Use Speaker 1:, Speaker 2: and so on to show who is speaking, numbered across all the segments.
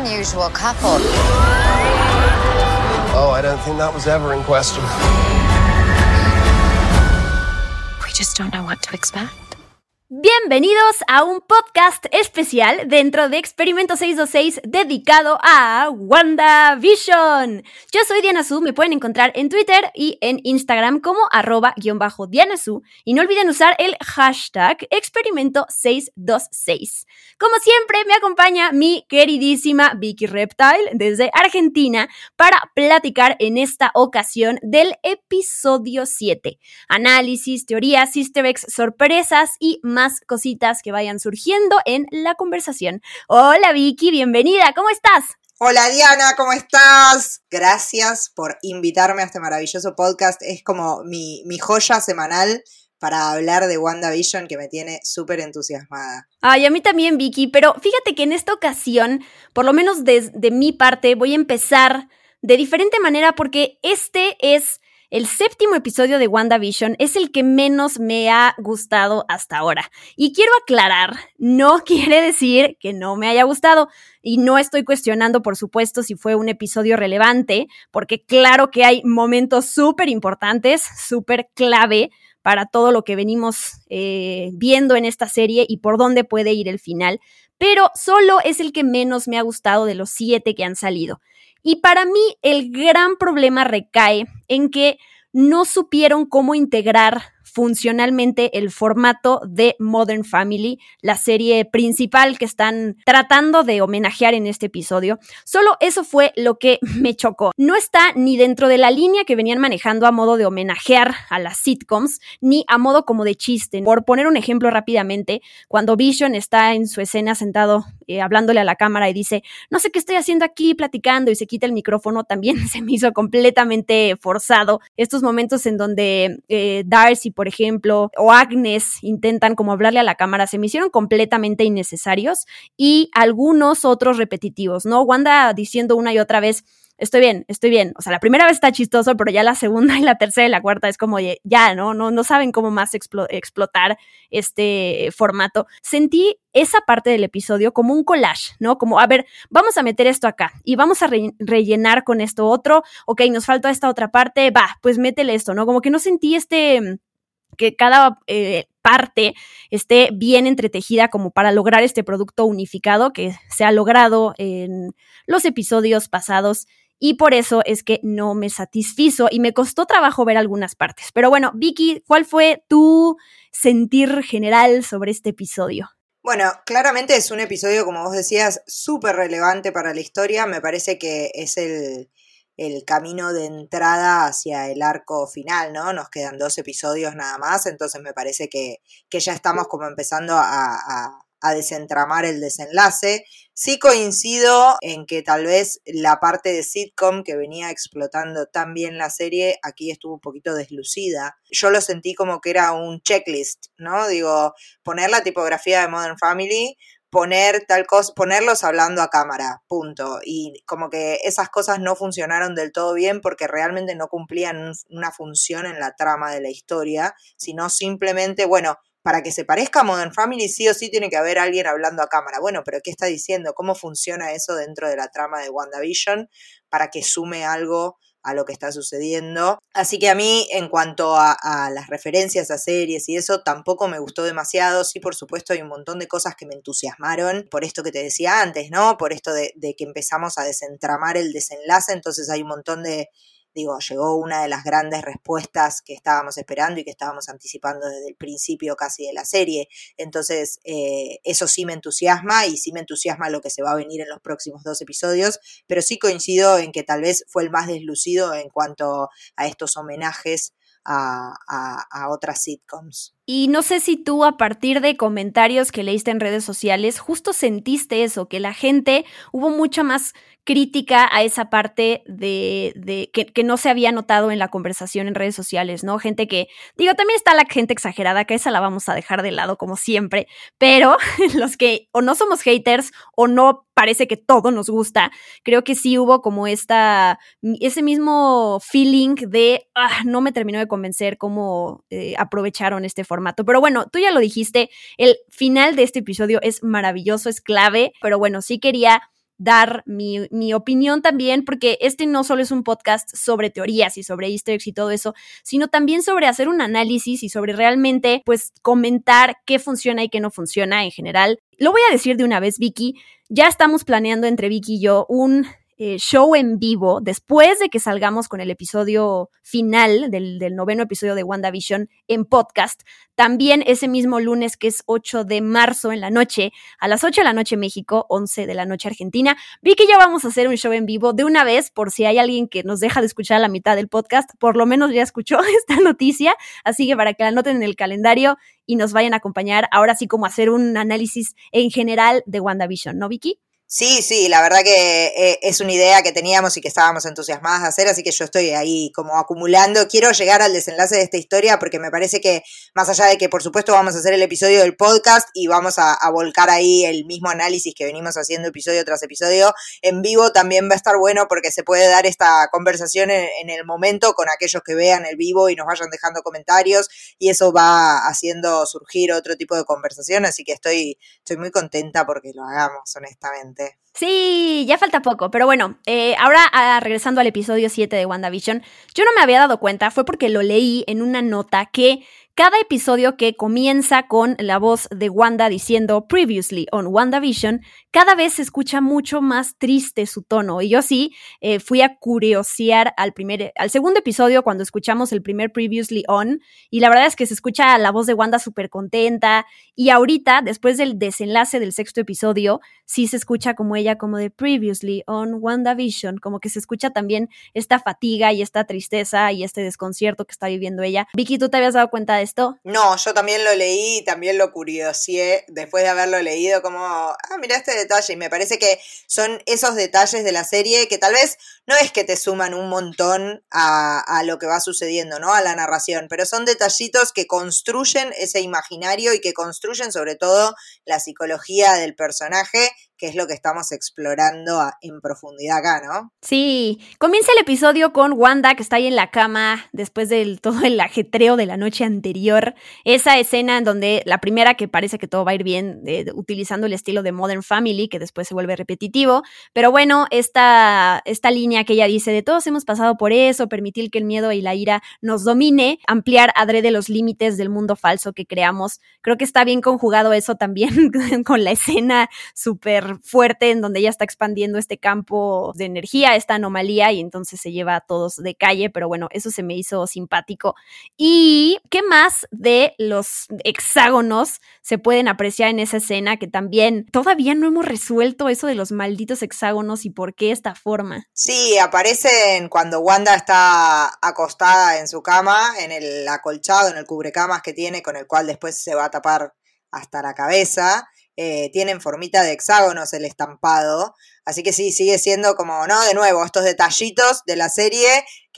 Speaker 1: unusual couple.
Speaker 2: Oh, I don't think that was ever in question.
Speaker 1: We just don't know what to expect.
Speaker 3: Bienvenidos a un podcast especial dentro de Experimento 626 dedicado a WandaVision. Yo soy Diana Su, me pueden encontrar en Twitter y en Instagram como arroba guion bajo Diana Su y no olviden usar el hashtag Experimento 626. Como siempre me acompaña mi queridísima Vicky Reptile desde Argentina para platicar en esta ocasión del episodio 7. Análisis, teorías, easter sorpresas y más más cositas que vayan surgiendo en la conversación. Hola Vicky, bienvenida, ¿cómo estás?
Speaker 4: Hola Diana, ¿cómo estás? Gracias por invitarme a este maravilloso podcast. Es como mi, mi joya semanal para hablar de WandaVision que me tiene súper entusiasmada.
Speaker 3: Ay, a mí también, Vicky, pero fíjate que en esta ocasión, por lo menos desde mi parte, voy a empezar de diferente manera porque este es el séptimo episodio de WandaVision es el que menos me ha gustado hasta ahora. Y quiero aclarar, no quiere decir que no me haya gustado. Y no estoy cuestionando, por supuesto, si fue un episodio relevante, porque claro que hay momentos súper importantes, súper clave para todo lo que venimos eh, viendo en esta serie y por dónde puede ir el final. Pero solo es el que menos me ha gustado de los siete que han salido. Y para mí el gran problema recae en que no supieron cómo integrar funcionalmente el formato de Modern Family, la serie principal que están tratando de homenajear en este episodio. Solo eso fue lo que me chocó. No está ni dentro de la línea que venían manejando a modo de homenajear a las sitcoms, ni a modo como de chiste. Por poner un ejemplo rápidamente, cuando Vision está en su escena sentado eh, hablándole a la cámara y dice, no sé qué estoy haciendo aquí platicando y se quita el micrófono, también se me hizo completamente forzado. Estos momentos en donde eh, Darcy, por ejemplo, o Agnes intentan como hablarle a la cámara, se me hicieron completamente innecesarios y algunos otros repetitivos, ¿no? Wanda diciendo una y otra vez, estoy bien, estoy bien. O sea, la primera vez está chistoso, pero ya la segunda y la tercera y la cuarta es como ya, ¿no? No, no saben cómo más explotar este formato. Sentí esa parte del episodio como un collage, ¿no? Como, a ver, vamos a meter esto acá y vamos a rellenar con esto otro. Ok, nos falta esta otra parte, va, pues métele esto, ¿no? Como que no sentí este que cada eh, parte esté bien entretejida como para lograr este producto unificado que se ha logrado en los episodios pasados y por eso es que no me satisfizo y me costó trabajo ver algunas partes. Pero bueno, Vicky, ¿cuál fue tu sentir general sobre este episodio?
Speaker 4: Bueno, claramente es un episodio, como vos decías, súper relevante para la historia. Me parece que es el, el camino de entrada hacia el arco final, ¿no? Nos quedan dos episodios nada más, entonces me parece que, que ya estamos como empezando a, a, desentramar el desenlace. Sí coincido en que tal vez la parte de sitcom que venía explotando tan bien la serie aquí estuvo un poquito deslucida. Yo lo sentí como que era un checklist, ¿no? Digo, poner la tipografía de Modern Family, poner tal cosa, ponerlos hablando a cámara, punto. Y como que esas cosas no funcionaron del todo bien porque realmente no cumplían una función en la trama de la historia, sino simplemente, bueno, para que se parezca a Modern Family sí o sí tiene que haber alguien hablando a cámara. Bueno, pero ¿qué está diciendo? ¿Cómo funciona eso dentro de la trama de WandaVision para que sume algo a lo que está sucediendo. Así que a mí, en cuanto a, las referencias a series y eso, tampoco me gustó demasiado. Sí, por supuesto, hay un montón de cosas que me entusiasmaron, por esto que te decía antes, ¿no? Por esto de, de que empezamos a desentramar el desenlace, entonces hay un montón de digo, llegó una de las grandes respuestas que estábamos esperando y que estábamos anticipando desde el principio casi de la serie. Entonces, eh, eso sí me entusiasma y sí me entusiasma lo que se va a venir en los próximos dos episodios, pero sí coincido en que tal vez fue el más deslucido en cuanto a estos homenajes a, a, otras sitcoms.
Speaker 3: Y no sé si tú a partir de comentarios que leíste en redes sociales, justo sentiste eso, que la gente hubo mucha más crítica a esa parte de, de que, no se había notado en la conversación en redes sociales, ¿no? Gente que, digo, también está la gente exagerada, que esa la vamos a dejar de lado como siempre, pero los que o no somos haters o no parece que todo nos gusta, creo que sí hubo como esta, ese mismo feeling de, ah, no me terminó de convencer cómo eh, aprovecharon este formato. Pero bueno, tú ya lo dijiste, el final de este episodio es maravilloso, es clave, pero bueno, sí quería dar mi, mi, opinión también, porque este no solo es un podcast sobre teorías y sobre easter eggs y todo eso, sino también sobre hacer un análisis y sobre realmente, pues, comentar qué funciona y qué no funciona en general. Lo voy a decir de una vez, Vicky, ya estamos planeando entre Vicky y yo un eh, show en vivo después de que salgamos con el episodio final del, noveno episodio de WandaVision en podcast. También ese mismo lunes, que es 8 de marzo en la noche, a las 8 de la noche México, 11 de la noche Argentina. Vi que ya vamos a hacer un show en vivo de una vez, por si hay alguien que nos deja de escuchar a la mitad del podcast, por lo menos ya escuchó esta noticia. Así que para que la anoten en el calendario y nos vayan a acompañar, ahora sí como hacer un análisis en general de WandaVision, ¿no, Vicky?
Speaker 4: Sí, sí, la verdad que eh, es una idea que teníamos y que estábamos entusiasmadas de hacer, así que yo estoy ahí como acumulando. Quiero llegar al desenlace de esta historia porque me parece que, más allá de que por supuesto vamos a hacer el episodio del podcast y vamos a, volcar ahí el mismo análisis que venimos haciendo episodio tras episodio, en vivo también va a estar bueno porque se puede dar esta conversación en, el momento con aquellos que vean el vivo y nos vayan dejando comentarios y eso va haciendo surgir otro tipo de conversación, así que estoy, estoy muy contenta porque lo hagamos, honestamente.
Speaker 3: Sí, ya falta poco, pero bueno, eh, ahora ah, regresando al episodio 7 de WandaVision, yo no me había dado cuenta, fue porque lo leí en una nota que cada episodio que comienza con la voz de Wanda diciendo Previously on WandaVision, cada vez se escucha mucho más triste su tono. Y yo sí eh, fui a curiosear al, primer, al segundo episodio cuando escuchamos el primer Previously on. Y la verdad es que se escucha la voz de Wanda súper contenta. Y ahorita, después del desenlace del sexto episodio, sí se escucha como ella, como de Previously on WandaVision, como que se escucha también esta fatiga y esta tristeza y este desconcierto que está viviendo ella. Vicky, ¿tú te habías dado cuenta de
Speaker 4: no, yo también lo leí y también lo curioseé después de haberlo leído como, ah, mira este detalle. Y me parece que son esos detalles de la serie que tal vez no es que te suman un montón a, a lo que va sucediendo, ¿no? A la narración, pero son detallitos que construyen ese imaginario y que construyen sobre todo la psicología del personaje que es lo que estamos explorando en profundidad acá, ¿no?
Speaker 3: Sí, comienza el episodio con Wanda que está ahí en la cama después del todo el ajetreo de la noche anterior. Esa escena en donde la primera que parece que todo va a ir bien, utilizando el estilo de Modern Family, que después se vuelve repetitivo. Pero bueno, esta, esta línea que ella dice de todos hemos pasado por eso, permitir que el miedo y la ira nos domine, ampliar adrede los límites del mundo falso que creamos. Creo que está bien conjugado eso también con la escena súper fuerte en donde ella está expandiendo este campo de energía, esta anomalía, y entonces se lleva a todos de calle, pero bueno, eso se me hizo simpático. ¿Y qué más de los hexágonos se pueden apreciar en esa escena que también todavía no hemos resuelto eso de los malditos hexágonos y por qué esta forma?
Speaker 4: Sí, aparecen cuando Wanda está acostada en su cama, en el acolchado, en el cubrecamas que tiene, con el cual después se va a tapar hasta la cabeza. Eh, tienen formita de hexágonos el estampado. Así que sí, sigue siendo como, ¿no? De nuevo, estos detallitos de la serie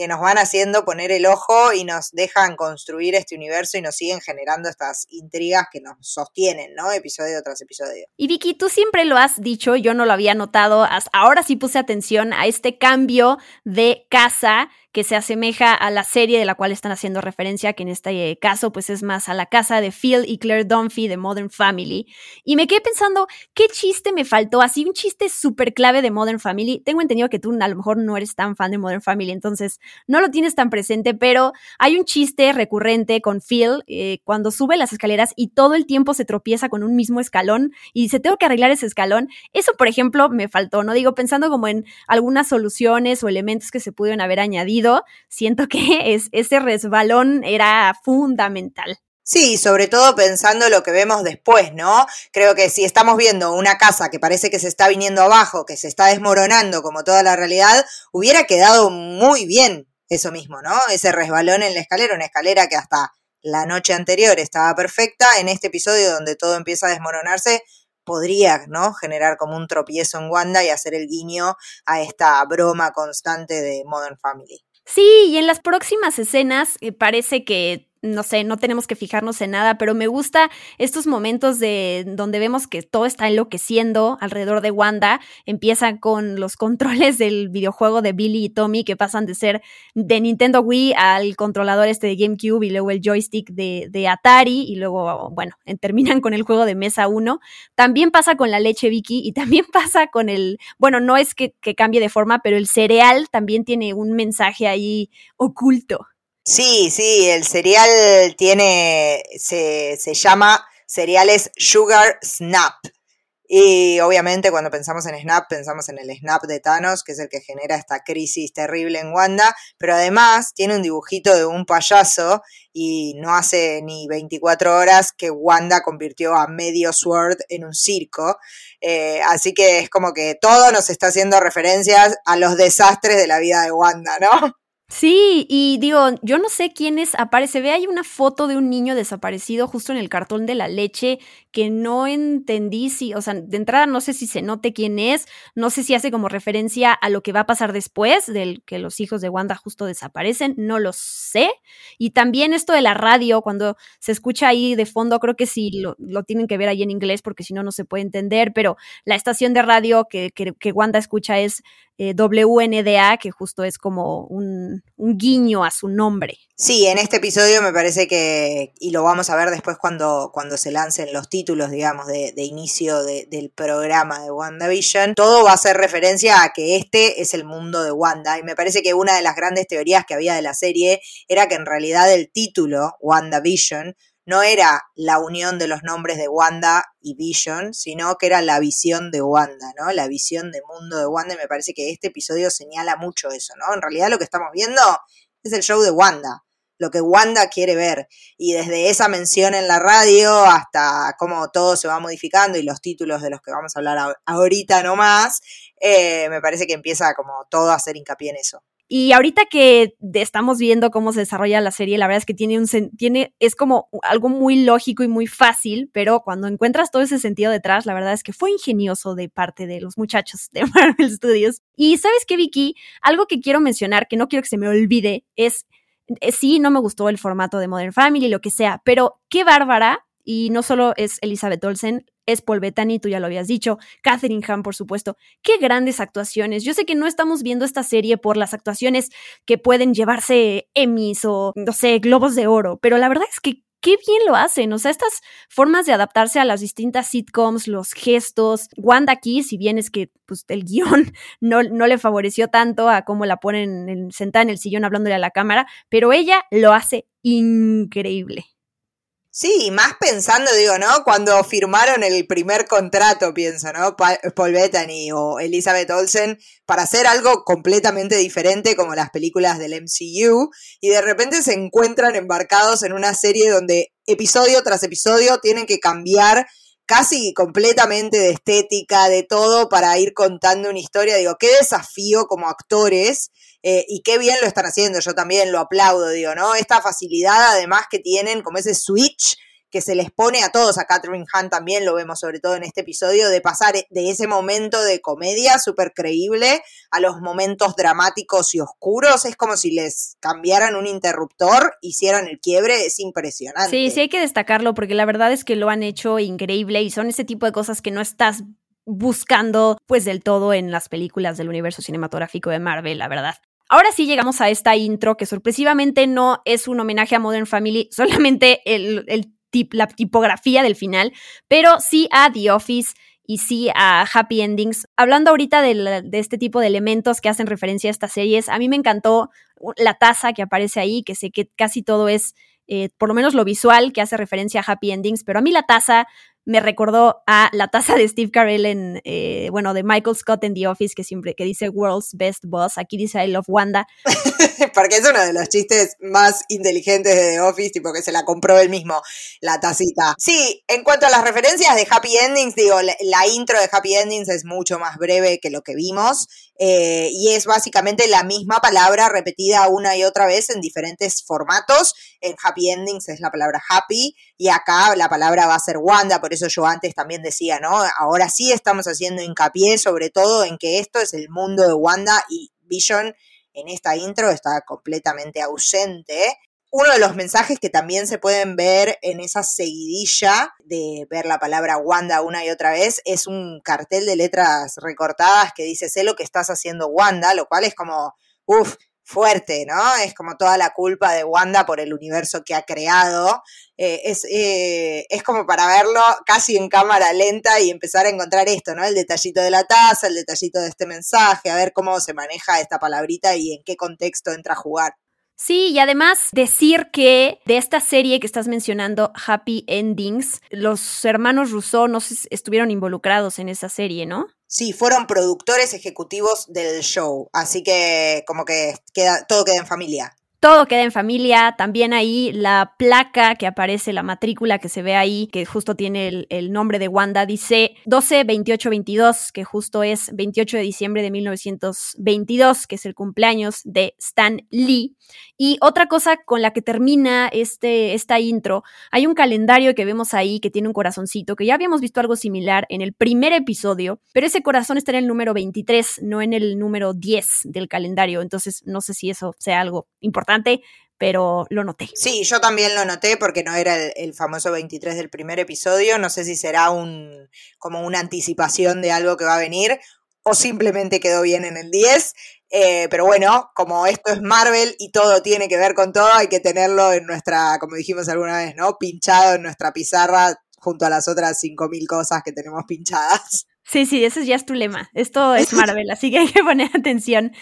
Speaker 4: que nos van haciendo poner el ojo y nos dejan construir este universo y nos siguen generando estas intrigas que nos sostienen, ¿no? Episodio tras episodio.
Speaker 3: Y Vicky, tú siempre lo has dicho, yo no lo había notado, ahora sí puse atención a este cambio de casa que se asemeja a la serie de la cual están haciendo referencia, que en este caso pues es más a la casa de Phil y Claire Dunphy de Modern Family. Y me quedé pensando, ¿qué chiste me faltó? Así un chiste súper clave de Modern Family. Tengo entendido que tú a lo mejor no eres tan fan de Modern Family, entonces no lo tienes tan presente, pero hay un chiste recurrente con Phil eh, cuando sube las escaleras y todo el tiempo se tropieza con un mismo escalón y dice, tengo que arreglar ese escalón. Eso, por ejemplo, me faltó, ¿no? Digo, pensando como en algunas soluciones o elementos que se pudieron haber añadido, siento que es, ese resbalón era fundamental.
Speaker 4: Sí, sobre todo pensando lo que vemos después, ¿no? Creo que si estamos viendo una casa que parece que se está viniendo abajo, que se está desmoronando como toda la realidad, hubiera quedado muy bien eso mismo, ¿no? Ese resbalón en la escalera, una escalera que hasta la noche anterior estaba perfecta, en este episodio donde todo empieza a desmoronarse, podría, ¿no? Generar como un tropiezo en Wanda y hacer el guiño a esta broma constante de Modern Family.
Speaker 3: Sí, y en las próximas escenas eh, parece que no sé, no tenemos que fijarnos en nada, pero me gusta estos momentos de donde vemos que todo está enloqueciendo alrededor de Wanda. Empiezan con los controles del videojuego de Billy y Tommy que pasan de ser de Nintendo Wii al controlador este de GameCube y luego el joystick de, de Atari y luego, bueno, terminan con el juego de mesa 1. También pasa con la leche Vicky y también pasa con el, bueno, no es que, que cambie de forma, pero el cereal también tiene un mensaje ahí oculto.
Speaker 4: Sí, sí, el cereal tiene, se, se llama cereales Sugar Snap. Y obviamente cuando pensamos en Snap, pensamos en el Snap de Thanos, que es el que genera esta crisis terrible en Wanda, pero además tiene un dibujito de un payaso y no hace ni 24 horas que Wanda convirtió a medio Sword en un circo. Eh, así que es como que todo nos está haciendo referencias a los desastres de la vida de Wanda, ¿no?
Speaker 3: Sí, y digo, yo no sé quién es, aparece, ve, hay una foto de un niño desaparecido justo en el cartón de la leche que no entendí si, o sea, de entrada no sé si se note quién es, no sé si hace como referencia a lo que va a pasar después del que los hijos de Wanda justo desaparecen, no lo sé. Y también esto de la radio, cuando se escucha ahí de fondo, creo que sí lo, lo tienen que ver ahí en inglés porque si no, no se puede entender, pero la estación de radio que, que, que Wanda escucha es eh, WNDA, que justo es como un, guiño a su nombre.
Speaker 4: Sí, en este episodio me parece que, y lo vamos a ver después cuando, cuando se lancen los títulos, digamos, de, inicio de, del programa de WandaVision, todo va a hacer referencia a que este es el mundo de Wanda. Y me parece que una de las grandes teorías que había de la serie era que en realidad el título, WandaVision, no era la unión de los nombres de Wanda y Vision, sino que era la visión de Wanda, ¿no? La visión de mundo de Wanda y me parece que este episodio señala mucho eso, ¿no? En realidad lo que estamos viendo es el show de Wanda, lo que Wanda quiere ver. Y desde esa mención en la radio hasta cómo todo se va modificando y los títulos de los que vamos a hablar ahorita nomás, eh, me parece que empieza como todo a hacer hincapié en eso.
Speaker 3: Y ahorita que estamos viendo cómo se desarrolla la serie, la verdad es que tiene un tiene es como algo muy lógico y muy fácil, pero cuando encuentras todo ese sentido detrás, la verdad es que fue ingenioso de parte de los muchachos de Marvel Studios. Y sabes qué, Vicky, algo que quiero mencionar, que no quiero que se me olvide, es eh, sí, no me gustó el formato de Modern Family, lo que sea, pero qué bárbara y no solo es Elizabeth Olsen, es Paul tú ya lo habías dicho, Catherine Hahn, por supuesto. Qué grandes actuaciones. Yo sé que no estamos viendo esta serie por las actuaciones que pueden llevarse Emmys o, no sé, globos de oro, pero la verdad es que qué bien lo hacen. O sea, estas formas de adaptarse a las distintas sitcoms, los gestos. Wanda aquí, si bien es que pues, el guion no, no le favoreció tanto a cómo la ponen en, sentada en el sillón hablándole a la cámara, pero ella lo hace increíble.
Speaker 4: Sí, más pensando, digo, ¿no? Cuando firmaron el primer contrato, pienso, ¿no? Paul Bettany o Elizabeth Olsen para hacer algo completamente diferente como las películas del MCU y de repente se encuentran embarcados en una serie donde episodio tras episodio tienen que cambiar casi completamente de estética, de todo, para ir contando una historia. Digo, qué desafío como actores eh, y qué bien lo están haciendo. Yo también lo aplaudo, digo, ¿no? Esta facilidad además que tienen, como ese switch que se les pone a todos, a Catherine Hunt también lo vemos sobre todo en este episodio, de pasar de ese momento de comedia súper creíble a los momentos dramáticos y oscuros. Es como si les cambiaran un interruptor, hicieran el quiebre, es impresionante.
Speaker 3: Sí, sí hay que destacarlo porque la verdad es que lo han hecho increíble y son ese tipo de cosas que no estás buscando pues del todo en las películas del universo cinematográfico de Marvel, la verdad. Ahora sí llegamos a esta intro que sorpresivamente no es un homenaje a Modern Family, solamente el, el la tipografía del final, pero sí a The Office y sí a Happy Endings. Hablando ahorita de, de, este tipo de elementos que hacen referencia a estas series, a mí me encantó la taza que aparece ahí, que sé que casi todo es, eh, por lo menos lo visual, que hace referencia a Happy Endings, pero a mí la taza me recordó a la taza de Steve Carell en, eh, bueno, de Michael Scott en The Office, que siempre, que dice World's Best Boss, aquí dice I Love Wanda.
Speaker 4: Porque es uno de los chistes más inteligentes de The Office, tipo que se la compró él mismo, la tacita. Sí, en cuanto a las referencias de Happy Endings, digo, la, intro de Happy Endings es mucho más breve que lo que vimos. Eh, y es básicamente la misma palabra repetida una y otra vez en diferentes formatos. En Happy Endings es la palabra happy y acá la palabra va a ser Wanda, por eso yo antes también decía, ¿no? Ahora sí estamos haciendo hincapié sobre todo en que esto es el mundo de Wanda y Vision en esta intro está completamente ausente. uno de los mensajes que también se pueden ver en esa seguidilla de ver la palabra Wanda una y otra vez es un cartel de letras recortadas que dice sé lo que estás haciendo Wanda, lo cual es como, uff, fuerte, ¿no? Es como toda la culpa de Wanda por el universo que ha creado. Eh, es, eh, es, como para verlo casi en cámara lenta y empezar a encontrar esto, ¿no? El detallito de la taza, el detallito de este mensaje, a ver cómo se maneja esta palabrita y en qué contexto entra a jugar.
Speaker 3: Sí, y además decir que de esta serie que estás mencionando, Happy Endings, los hermanos Rousseau no estuvieron involucrados en esa serie, ¿no?
Speaker 4: Sí, fueron productores ejecutivos del show, así que como que queda, todo queda en familia.
Speaker 3: Todo queda en familia, también ahí la placa que aparece, la matrícula que se ve ahí, que justo tiene el, nombre de Wanda, dice 12 28 22, que justo es 28 de diciembre de 1922, que es el cumpleaños de Stan Lee. Y otra cosa con la que termina este, esta intro, hay un calendario que vemos ahí que tiene un corazoncito, que ya habíamos visto algo similar en el primer episodio, pero ese corazón está en el número 23, no en el número 10 del calendario, entonces no sé si eso sea algo importante pero lo noté.
Speaker 4: Sí, yo también lo noté porque no era el, famoso 23 del primer episodio. No sé si será un como una anticipación de algo que va a venir o simplemente quedó bien en el 10. Eh, pero bueno, como esto es Marvel y todo tiene que ver con todo, hay que tenerlo en nuestra, como dijimos alguna vez, ¿no? Pinchado en nuestra pizarra junto a las otras 5.000 cosas que tenemos pinchadas.
Speaker 3: Sí, sí, ese ya es tu lema. Esto es Marvel, así que hay que poner atención.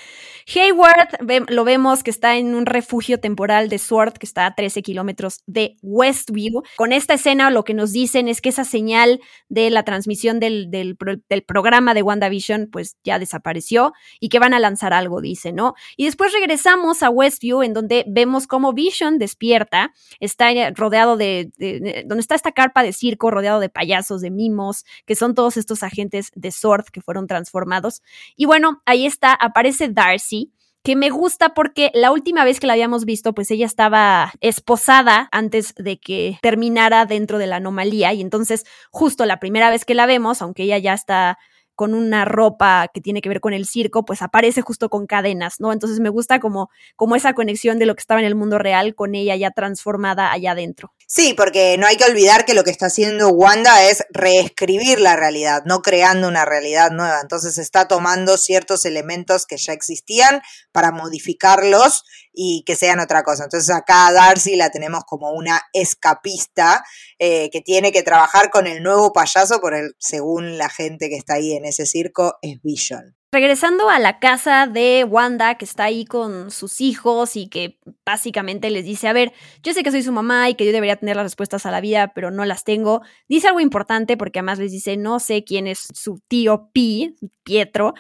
Speaker 3: Hayward lo vemos que está en un refugio temporal de Sword que está a 13 kilómetros de Westview. Con esta escena lo que nos dicen es que esa señal de la transmisión del, del, del, programa de WandaVision pues ya desapareció y que van a lanzar algo, dice, ¿no? Y después regresamos a Westview en donde vemos cómo Vision despierta, está rodeado de, de, donde está esta carpa de circo rodeado de payasos, de mimos, que son todos estos agentes de Sword que fueron transformados. Y bueno, ahí está, aparece Darcy que me gusta porque la última vez que la habíamos visto, pues ella estaba esposada antes de que terminara dentro de la anomalía y entonces justo la primera vez que la vemos, aunque ella ya está con una ropa que tiene que ver con el circo, pues aparece justo con cadenas, ¿no? Entonces me gusta como, como esa conexión de lo que estaba en el mundo real con ella ya transformada allá adentro.
Speaker 4: Sí, porque no hay que olvidar que lo que está haciendo Wanda es reescribir la realidad, no creando una realidad nueva. Entonces está tomando ciertos elementos que ya existían para modificarlos y que sean otra cosa. Entonces acá a Darcy la tenemos como una escapista eh, que tiene que trabajar con el nuevo payaso, por el, según la gente que está ahí en ese circo, es Vision.
Speaker 3: Regresando a la casa de Wanda, que está ahí con sus hijos y que básicamente les dice, a ver, yo sé que soy su mamá y que yo debería tener las respuestas a la vida, pero no las tengo. Dice algo importante porque además les dice, no sé quién es su tío Pi, Pietro.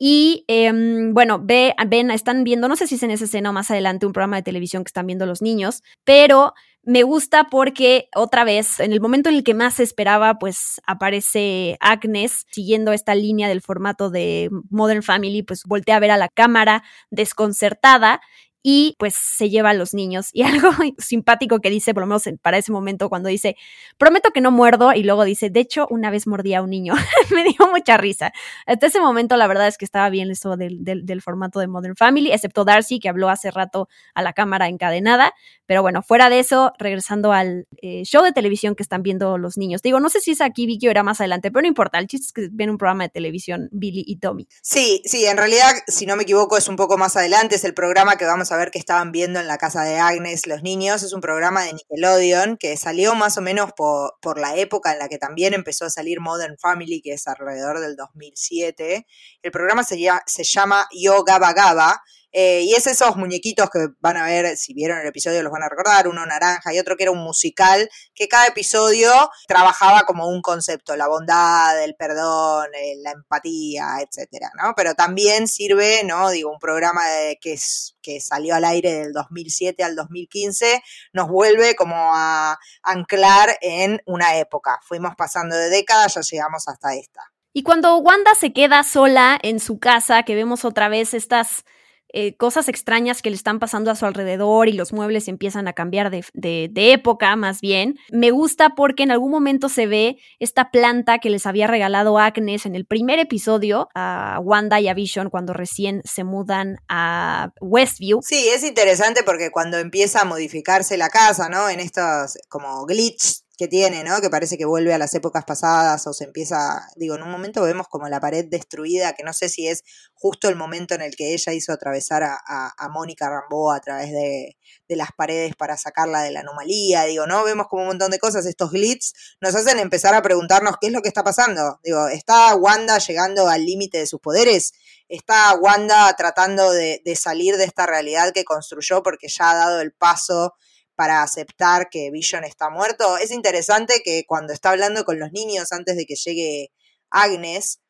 Speaker 3: Y em, bueno, ve, ven, están viendo, no sé si es en esa escena o más adelante, un programa de televisión que están viendo los niños, pero me gusta porque otra vez, en el momento en el que más se esperaba, pues aparece Agnes siguiendo esta línea del formato de Modern Family, pues voltea a ver a la cámara desconcertada y pues se lleva a los niños. Y algo simpático que dice, por lo menos para ese momento, cuando dice, prometo que no muerdo, y luego dice, de hecho, una vez mordí a un niño. Me dio mucha risa. Hasta ese momento, la verdad es que estaba bien eso del, del, formato de Modern Family, excepto Darcy, que habló hace rato a la cámara encadenada. Pero bueno, fuera de eso, regresando al eh, show de televisión que están viendo los niños. Digo, no sé si es aquí Vicky o era más adelante, pero no importa. El chiste es que ven un programa de televisión, Billy y Tommy.
Speaker 4: Sí, sí, en realidad, si no me equivoco, es un poco más adelante. Es el programa que vamos a ver que estaban viendo en la casa de Agnes los niños. Es un programa de Nickelodeon que salió más o menos por, por la época en la que también empezó a salir Modern Family, que es alrededor del 2007. El programa se, se llama Yo Gaba Gaba eh, y es esos muñequitos que van a ver, si vieron el episodio los van a recordar, uno naranja y otro que era un musical, que cada episodio trabajaba como un concepto, la bondad, el perdón, eh, la empatía, etcétera, ¿no? Pero también sirve, ¿no? Digo, un programa que, es, que salió al aire del 2007 al 2015, nos vuelve como a anclar en una época. Fuimos pasando de décadas, ya llegamos hasta esta.
Speaker 3: Y cuando Wanda se queda sola en su casa, que vemos otra vez estas eh, cosas extrañas que le están pasando a su alrededor y los muebles empiezan a cambiar de, de, época, más bien. Me gusta porque en algún momento se ve esta planta que les había regalado Agnes en el primer episodio a Wanda y a Vision cuando recién se mudan a Westview.
Speaker 4: Sí, es interesante porque cuando empieza a modificarse la casa, ¿no? En estos como glitch que tiene, ¿no? Que parece que vuelve a las épocas pasadas o se empieza, digo, en un momento vemos como la pared destruida, que no sé si es justo el momento en el que ella hizo atravesar a, Mónica Rambo a través de, las paredes para sacarla de la anomalía, digo, ¿no? Vemos como un montón de cosas, estos glitz nos hacen empezar a preguntarnos qué es lo que está pasando, digo, ¿está Wanda llegando al límite de sus poderes? ¿Está Wanda tratando de salir de esta realidad que construyó porque ya ha dado el paso? Para aceptar que Vision está muerto. Es interesante que cuando está hablando con los niños antes de que llegue Agnes,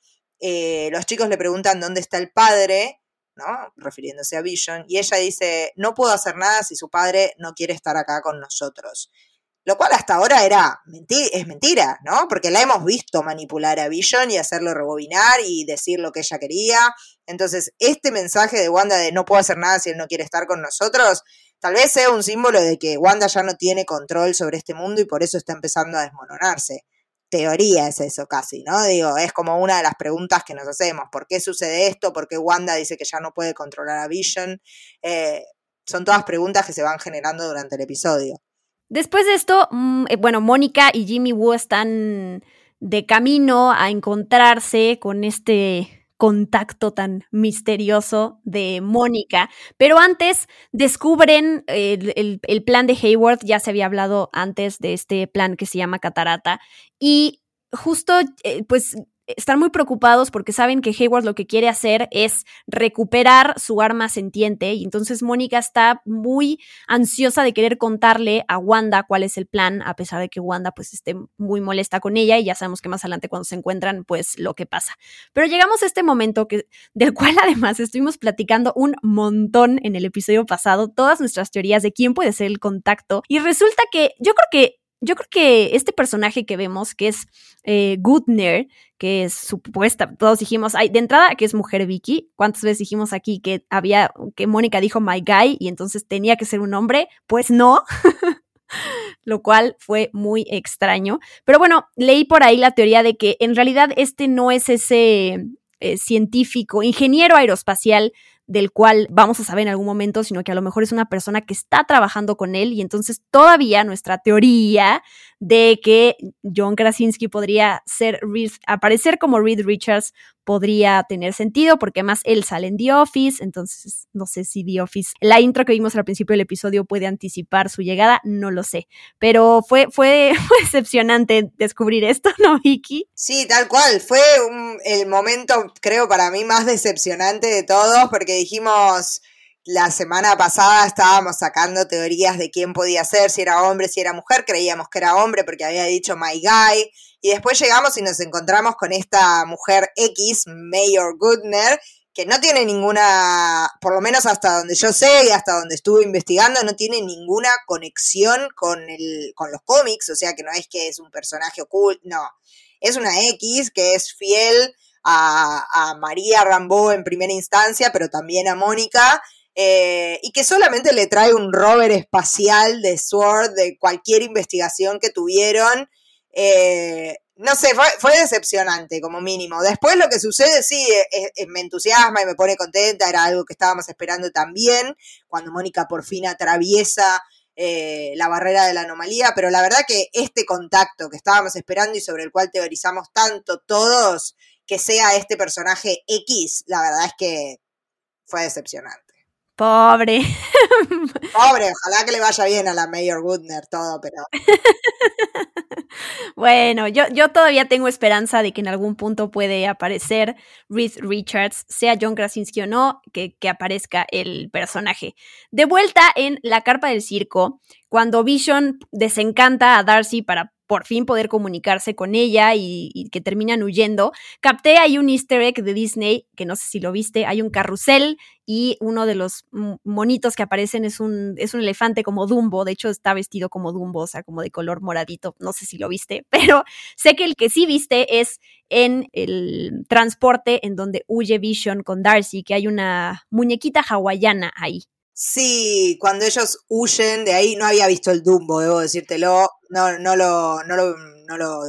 Speaker 4: eh, los chicos le preguntan dónde está el padre, ¿no? Refiriéndose a Vision, y ella dice, no puedo hacer nada si su padre no quiere estar acá con nosotros. Lo cual hasta ahora era es mentira, ¿no? Porque la hemos visto manipular a Vision y hacerlo rebobinar y decir lo que ella quería. Entonces, este mensaje de Wanda de no puedo hacer nada si él no quiere estar con nosotros Tal vez sea un símbolo de que Wanda ya no tiene control sobre este mundo y por eso está empezando a desmoronarse. Teoría es eso casi, ¿no? Digo, es como una de las preguntas que nos hacemos. ¿Por qué sucede esto? ¿Por qué Wanda dice que ya no puede controlar a Vision? Eh, son todas preguntas que se van generando durante el episodio.
Speaker 3: Después de esto, mm, eh, bueno, Mónica y Jimmy Woo están de camino a encontrarse con este contacto tan misterioso de Mónica. Pero antes descubren el, plan de Hayward, ya se había hablado antes de este plan que se llama Catarata, y justo eh, pues están muy preocupados porque saben que Hayward lo que quiere hacer es recuperar su arma sentiente y entonces Mónica está muy ansiosa de querer contarle a Wanda cuál es el plan, a pesar de que Wanda pues esté muy molesta con ella y ya sabemos que más adelante cuando se encuentran pues lo que pasa. Pero llegamos a este momento que, del cual además estuvimos platicando un montón en el episodio pasado, todas nuestras teorías de quién puede ser el contacto y resulta que yo creo que yo creo que este personaje que vemos, que es eh, Gutner, que es supuesta, todos dijimos, de entrada que es mujer Vicky, ¿cuántas veces dijimos aquí que había, que Mónica dijo my guy y entonces tenía que ser un hombre? Pues no. lo cual fue muy extraño. Pero bueno, leí por ahí la teoría de que en realidad este no es ese eh, científico, ingeniero aeroespacial del cual vamos a saber en algún momento, sino que a lo mejor es una persona que está trabajando con él y entonces todavía nuestra teoría de que John Krasinski podría ser aparecer como Reed Richards podría tener sentido porque además él sale en The Office, entonces no sé si The Office, la intro que vimos al principio del episodio puede anticipar su llegada, no lo sé, pero fue, fue, decepcionante descubrir esto, ¿no, Vicky?
Speaker 4: Sí, tal cual, fue el momento creo para mí más decepcionante de todos porque dijimos la semana pasada estábamos sacando teorías de quién podía ser, si era hombre, si era mujer, creíamos que era hombre porque había dicho my guy, y después llegamos y nos encontramos con esta mujer X, Mayor Goodner, que no tiene ninguna, por lo menos hasta donde yo sé y hasta donde estuve investigando, no tiene ninguna conexión con, el, con los cómics, o sea que no es que es un personaje oculto, no, es una X que es fiel a, María Rambo en primera instancia, pero también a Mónica, eh, y que solamente le trae un rover espacial de SWORD de cualquier investigación que tuvieron. Eh, no sé, fue, decepcionante como mínimo. Después lo que sucede, sí, eh, me entusiasma y me pone contenta, era algo que estábamos esperando también, cuando Mónica por fin atraviesa la barrera de la anomalía, pero la verdad que este contacto que estábamos esperando y sobre el cual teorizamos tanto todos, que sea este personaje X, la verdad es que fue decepcionante.
Speaker 3: Pobre.
Speaker 4: Pobre, ojalá que le vaya bien a la Mayor Goodner todo, pero.
Speaker 3: bueno, yo, yo todavía tengo esperanza de que en algún punto puede aparecer Reed Richards, sea John Krasinski o no, que, que aparezca el personaje. De vuelta en la carpa del circo, cuando Vision desencanta a Darcy para por fin poder comunicarse con ella y, que terminan huyendo. Capté ahí un easter egg de Disney, que no sé si lo viste, hay un carrusel y uno de los monitos que aparecen es un, es un elefante como Dumbo, de hecho está vestido como Dumbo, o sea, como de color moradito, no sé si lo viste, pero sé que el que sí viste es en el transporte en donde huye Vision con Darcy, que hay una muñequita hawaiana ahí.
Speaker 4: Sí, cuando ellos huyen de ahí, no había visto el Dumbo, debo decírtelo, no, no, lo, no, lo, no, lo,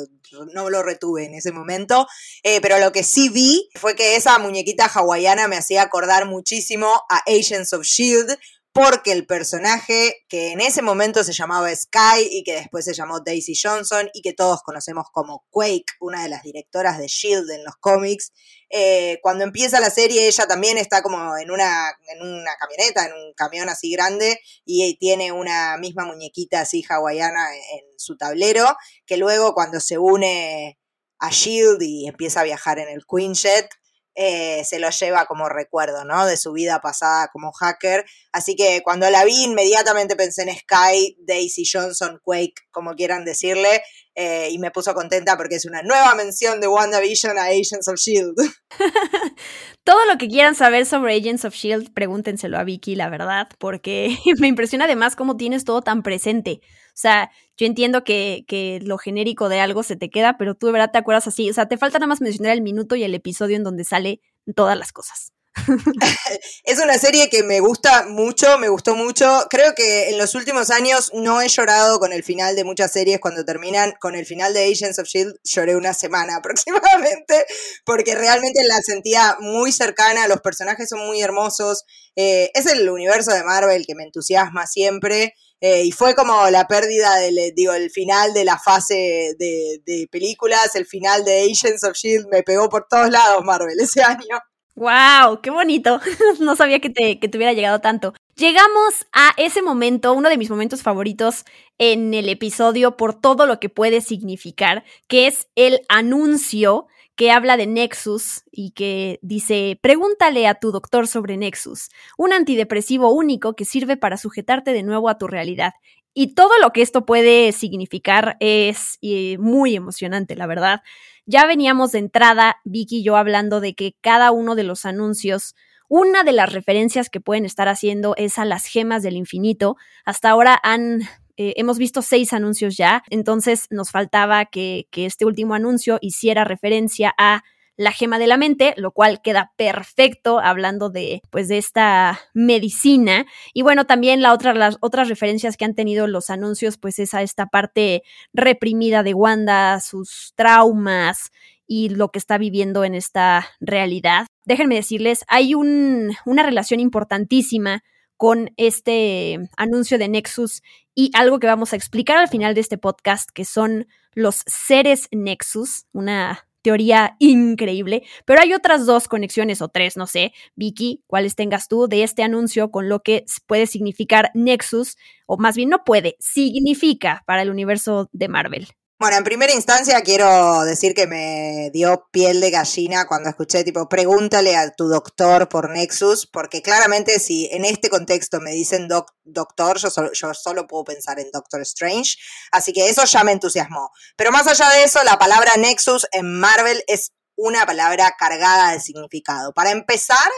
Speaker 4: no lo retuve en ese momento, eh, pero lo que sí vi fue que esa muñequita hawaiana me hacía acordar muchísimo a Agents of Shield, porque el personaje que en ese momento se llamaba Sky y que después se llamó Daisy Johnson y que todos conocemos como Quake, una de las directoras de Shield en los cómics, eh, cuando empieza la serie ella también está como en una, en una camioneta, en un camión así grande y tiene una misma muñequita así hawaiana en su tablero, que luego cuando se une a Shield y empieza a viajar en el Quinjet, eh, se lo lleva como recuerdo, ¿no? De su vida pasada como hacker. Así que cuando la vi, inmediatamente pensé en Sky, Daisy Johnson, Quake, como quieran decirle, eh, y me puso contenta porque es una nueva mención de WandaVision a Agents of Shield.
Speaker 3: Todo lo que quieran saber sobre Agents of Shield, pregúntenselo a Vicky, la verdad, porque me impresiona además cómo tienes todo tan presente. O sea, yo entiendo que, que, lo genérico de algo se te queda, pero tú de verdad te acuerdas así. O sea, te falta nada más mencionar el minuto y el episodio en donde sale todas las cosas.
Speaker 4: es una serie que me gusta mucho, me gustó mucho. Creo que en los últimos años no he llorado con el final de muchas series cuando terminan. Con el final de Agents of Shield lloré una semana aproximadamente, porque realmente la sentía muy cercana. Los personajes son muy hermosos. Eh, es el universo de Marvel que me entusiasma siempre. Eh, y fue como la pérdida del, digo, el final de la fase de, de películas, el final de Agents of Shield me pegó por todos lados Marvel ese año.
Speaker 3: ¡Wow! ¡Qué bonito! no sabía que te, que te hubiera llegado tanto. Llegamos a ese momento, uno de mis momentos favoritos en el episodio por todo lo que puede significar, que es el anuncio que habla de Nexus y que dice, pregúntale a tu doctor sobre Nexus, un antidepresivo único que sirve para sujetarte de nuevo a tu realidad. Y todo lo que esto puede significar es eh, muy emocionante, la verdad. Ya veníamos de entrada, Vicky y yo, hablando de que cada uno de los anuncios, una de las referencias que pueden estar haciendo es a las gemas del infinito. Hasta ahora han eh, hemos visto seis anuncios ya, entonces nos faltaba que, este último anuncio hiciera referencia a la gema de la mente, lo cual queda perfecto hablando de, pues, de esta medicina. Y bueno, también la otra, las otras referencias que han tenido los anuncios, pues es a esta parte reprimida de Wanda, sus traumas y lo que está viviendo en esta realidad. Déjenme decirles, hay un, una relación importantísima con este anuncio de Nexus y algo que vamos a explicar al final de este podcast, que son los seres Nexus, una teoría increíble, pero hay otras dos conexiones o tres, no sé, Vicky, cuáles tengas tú de este anuncio con lo que puede significar Nexus, o más bien no puede, significa para el universo de Marvel.
Speaker 4: Bueno, en primera instancia quiero decir que me dio piel de gallina cuando escuché tipo, pregúntale a tu doctor por Nexus, porque claramente si en este contexto me dicen doctor, yo solo, yo solo puedo pensar en Doctor Strange, así que eso ya me entusiasmó. Pero más allá de eso, la palabra Nexus en Marvel es una palabra cargada de significado. Para empezar,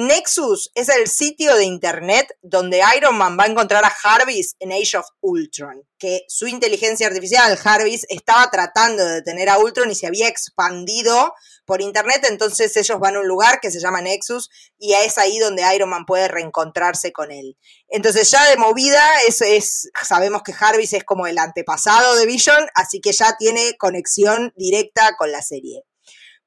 Speaker 4: Nexus es el sitio de internet donde Iron Man va a encontrar a Jarvis en Age of Ultron, que su inteligencia artificial, Jarvis, estaba tratando de detener a Ultron y se había expandido por internet, entonces ellos van a un lugar que se llama Nexus y es ahí donde Iron Man puede reencontrarse con él. Entonces ya de movida es, sabemos que Jarvis es como el antepasado de Vision, así que ya tiene conexión directa con la serie.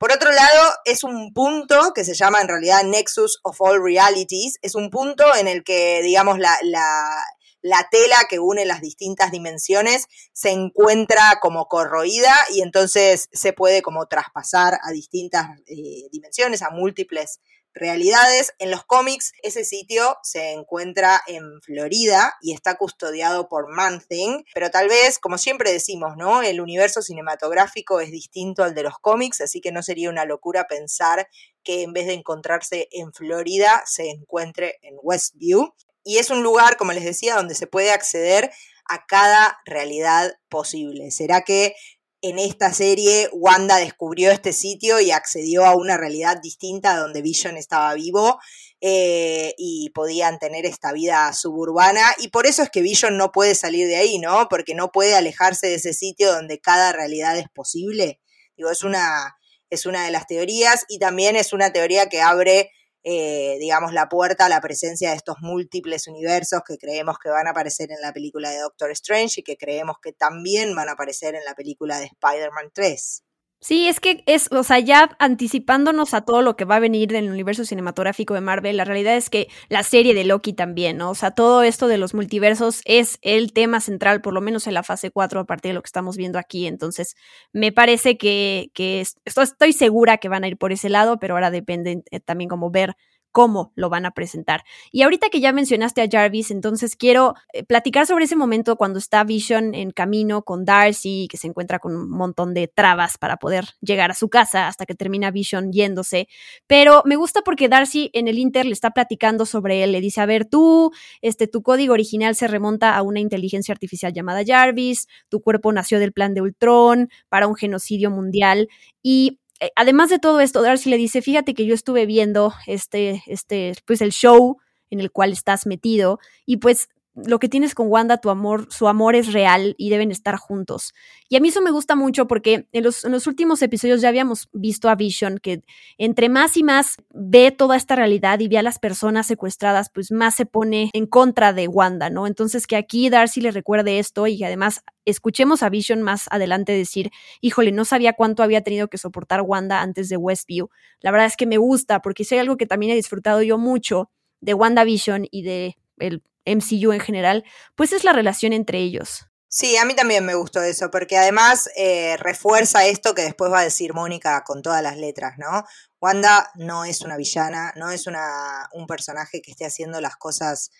Speaker 4: Por otro lado, es un punto que se llama en realidad Nexus of All Realities, es un punto en el que, digamos, la, la, tela que une las distintas dimensiones se encuentra como corroída y entonces se puede como traspasar a distintas eh, dimensiones, a múltiples realidades. En los cómics, ese sitio se encuentra en Florida y está custodiado por Man Thing, pero tal vez, como siempre decimos, ¿no? El universo cinematográfico es distinto al de los cómics, así que no sería una locura pensar que en vez de encontrarse en Florida, se encuentre en Westview. Y es un lugar, como les decía, donde se puede acceder a cada realidad posible. ¿Será que en esta serie Wanda descubrió este sitio y accedió a una realidad distinta donde Vision estaba vivo eh, y podían tener esta vida suburbana y por eso es que Vision no puede salir de ahí, ¿no? Porque no puede alejarse de ese sitio donde cada realidad es posible. Digo, es una, es una de las teorías y también es una teoría que abre eh, digamos, la puerta a la presencia de estos múltiples universos que creemos que van a aparecer en la película de Doctor Strange y que creemos que también van a aparecer en la película de Spider-Man 3.
Speaker 3: Sí, es que es, o sea, ya anticipándonos a todo lo que va a venir del universo cinematográfico de Marvel, la realidad es que la serie de Loki también, ¿no? O sea, todo esto de los multiversos es el tema central, por lo menos en la fase 4, a partir de lo que estamos viendo aquí. Entonces, me parece que, que esto, estoy segura que van a ir por ese lado, pero ahora depende eh, también como ver cómo lo van a presentar. Y ahorita que ya mencionaste a Jarvis, entonces quiero eh, platicar sobre ese momento cuando está Vision en camino con Darcy, que se encuentra con un montón de trabas para poder llegar a su casa hasta que termina Vision yéndose. Pero me gusta porque Darcy en el Inter le está platicando sobre él, le dice, a ver, tú, este, tu código original se remonta a una inteligencia artificial llamada Jarvis, tu cuerpo nació del plan de Ultron para un genocidio mundial. Y además de todo esto, Darcy le dice, fíjate que yo estuve viendo este, este, pues el show en el cual estás metido y pues lo que tienes con Wanda, tu amor, su amor es real y deben estar juntos. Y a mí eso me gusta mucho porque en los, últimos episodios ya habíamos visto a Vision que entre más y más ve toda esta realidad y ve a las personas secuestradas, pues más se pone en contra de Wanda, ¿no? Entonces que aquí Darcy le recuerde esto y además escuchemos a Vision más adelante decir, híjole, no sabía cuánto había tenido que soportar Wanda antes de Westview. La verdad es que me gusta porque si hay algo que también he disfrutado yo mucho de WandaVision y de el MCU en general, pues es la relación entre ellos.
Speaker 4: Sí, a mí también me gustó eso, porque además eh, refuerza esto que después va a decir Mónica con todas las letras, ¿no? Wanda no es una villana, no es una, un personaje que esté haciendo las cosas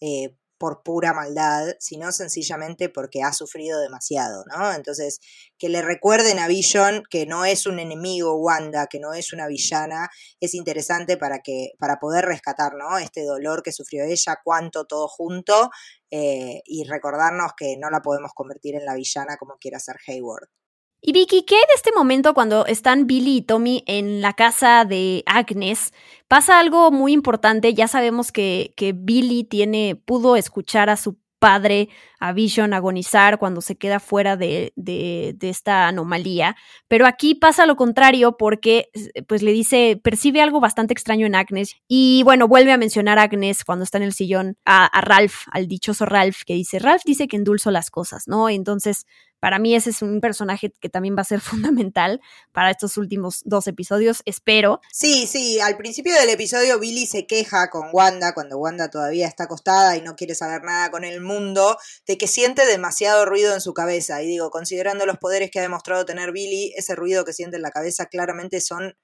Speaker 4: eh, por pura maldad, sino sencillamente porque ha sufrido demasiado, ¿no? Entonces, que le recuerden a Vision que no es un enemigo Wanda, que no es una villana, es interesante para que, para poder rescatar, ¿no? Este dolor que sufrió ella, cuánto todo junto, eh, y recordarnos que no la podemos convertir en la villana como quiera ser Hayward.
Speaker 3: Y Vicky, ¿qué de este momento cuando están Billy y Tommy en la casa de Agnes? Pasa algo muy importante. Ya sabemos que, que Billy tiene, pudo escuchar a su padre a Vision agonizar cuando se queda fuera de, de, esta anomalía. Pero aquí pasa lo contrario porque pues le dice, percibe algo bastante extraño en Agnes y bueno, vuelve a mencionar a Agnes cuando está en el sillón a Ralph, al dichoso Ralph, que dice, Ralph dice que endulzo las cosas, ¿no? Entonces para mí ese es un personaje que también va a ser fundamental para estos últimos dos episodios, espero.
Speaker 4: Sí, sí, al principio del episodio Billy se queja con Wanda, cuando Wanda todavía está acostada y no quiere saber nada con el mundo, de que siente demasiado ruido en su cabeza. Y digo, considerando los poderes que ha demostrado tener Billy, ese ruido que siente en la cabeza claramente son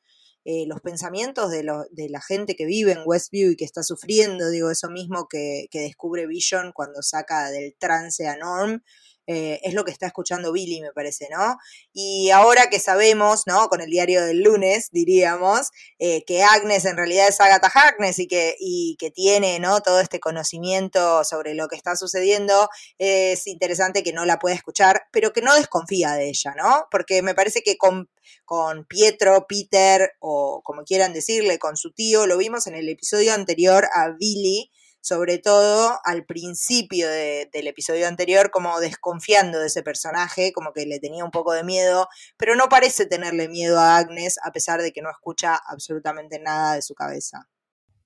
Speaker 4: eh, los pensamientos de, de, la gente que vive en Westview y que está sufriendo, digo, eso mismo que, que descubre Vision cuando saca del trance a Norm. Eh, es lo que está escuchando Billy, me parece, ¿no? Y ahora que sabemos, ¿no? Con el diario del lunes, diríamos, eh, que Agnes en realidad es Agatha Harkness y que, y que tiene, ¿no? Todo este conocimiento sobre lo que está sucediendo, es interesante que no la pueda escuchar, pero que no desconfía de ella, ¿no? Porque me parece que con, con Pietro, Peter o como quieran decirle, con su tío, lo vimos en el episodio anterior a Billy, sobre todo al principio del episodio anterior, como desconfiando de ese personaje, como que le tenía un poco de miedo, pero no parece tenerle miedo a Agnes a pesar de que no escucha absolutamente nada de su cabeza.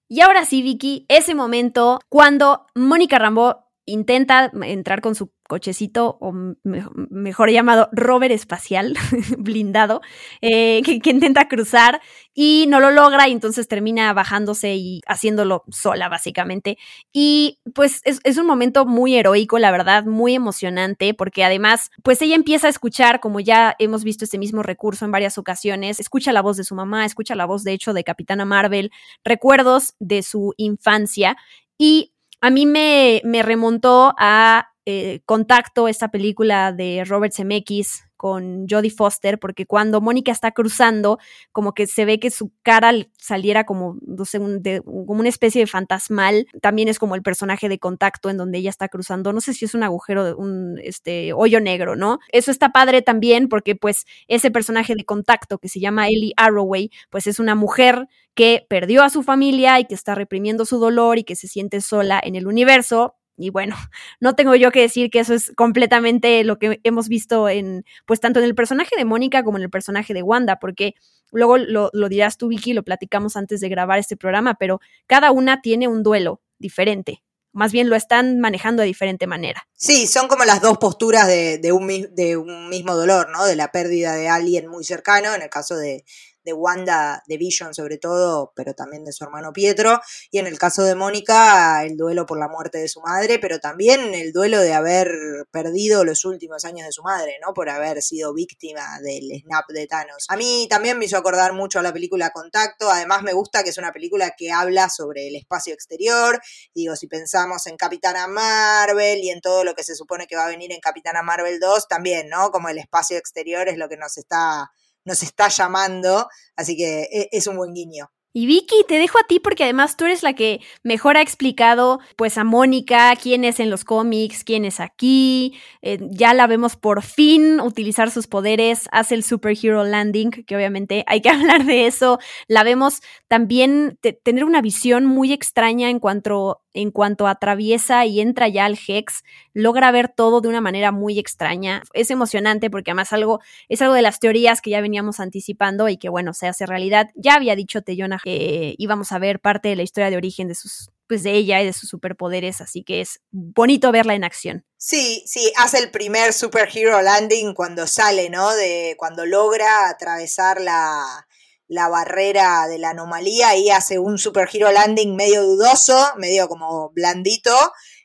Speaker 3: Y ahora sí, Vicky, ese momento cuando Mónica Rambo intenta entrar con su cochecito, o mejor llamado rover espacial, blindado, eh, que, intenta cruzar y no lo logra y entonces termina bajándose y haciéndolo sola, básicamente. Y pues es, es, un momento muy heroico, la verdad, muy emocionante, porque además, pues ella empieza a escuchar, como ya hemos visto este mismo recurso en varias ocasiones, escucha la voz de su mamá, escucha la voz, de hecho, de Capitana Marvel, recuerdos de su infancia y a mí me, me remontó a eh, Contacto, esta película de Robert Zemeckis con Jodie Foster, porque cuando Mónica está cruzando, como que se ve que su cara saliera como, no sé, como una especie de fantasmal. También es como el personaje de contacto en donde ella está cruzando. No sé si es un agujero, un este, hoyo negro, ¿no? Eso está padre también porque pues ese personaje de contacto que se llama Ellie Arroway, pues es una mujer que perdió a su familia y que está reprimiendo su dolor y que se siente sola en el universo. Y bueno, no tengo yo que decir que eso es completamente lo que hemos visto en, pues tanto en el personaje de Mónica como en el personaje de Wanda, porque luego lo, lo dirás tú, Vicky, lo platicamos antes de grabar este programa, pero cada una tiene un duelo diferente más bien lo están manejando de diferente manera.
Speaker 4: Sí, son como las dos posturas de, de, un, de un mismo dolor, ¿no? De la pérdida de alguien muy cercano, en el caso de, Wanda, de Vision sobre todo, pero también de su hermano Pietro, y en el caso de Mónica, el duelo por la muerte de su madre, pero también el duelo de haber perdido los últimos años de su madre, ¿no? Por haber sido víctima del snap de Thanos. A mí también me hizo acordar mucho a la película Contacto, además me gusta que es una película que habla sobre el espacio exterior, digo, si pensamos en Capitana Marvel y en todo lo que se supone que va a venir en Capitana Marvel 2, también, ¿no? Como el espacio exterior es lo que nos está nos está llamando, así que e, es un buen guiño.
Speaker 3: Y Vicky, te dejo a ti porque además tú eres la que mejor ha explicado pues a Mónica quién es en los cómics, quién es aquí. Eh, ya la vemos por fin utilizar sus poderes, hace el Superhero Landing, que obviamente hay que hablar de eso. La vemos también tener una visión muy extraña en cuanto en cuanto atraviesa y entra ya al Hex, logra ver todo de una manera muy extraña. Es emocionante porque además algo, es algo de las teorías que ya veníamos anticipando y que bueno, se hace realidad. Ya había dicho Teyona que íbamos a ver parte de la historia de origen de sus pues de ella y de sus superpoderes, así que es bonito verla en acción.
Speaker 4: Sí, sí, hace el primer superhero landing cuando sale, ¿no? De cuando logra atravesar la, la barrera de la anomalía y hace un super hero landing medio dudoso, medio como blandito.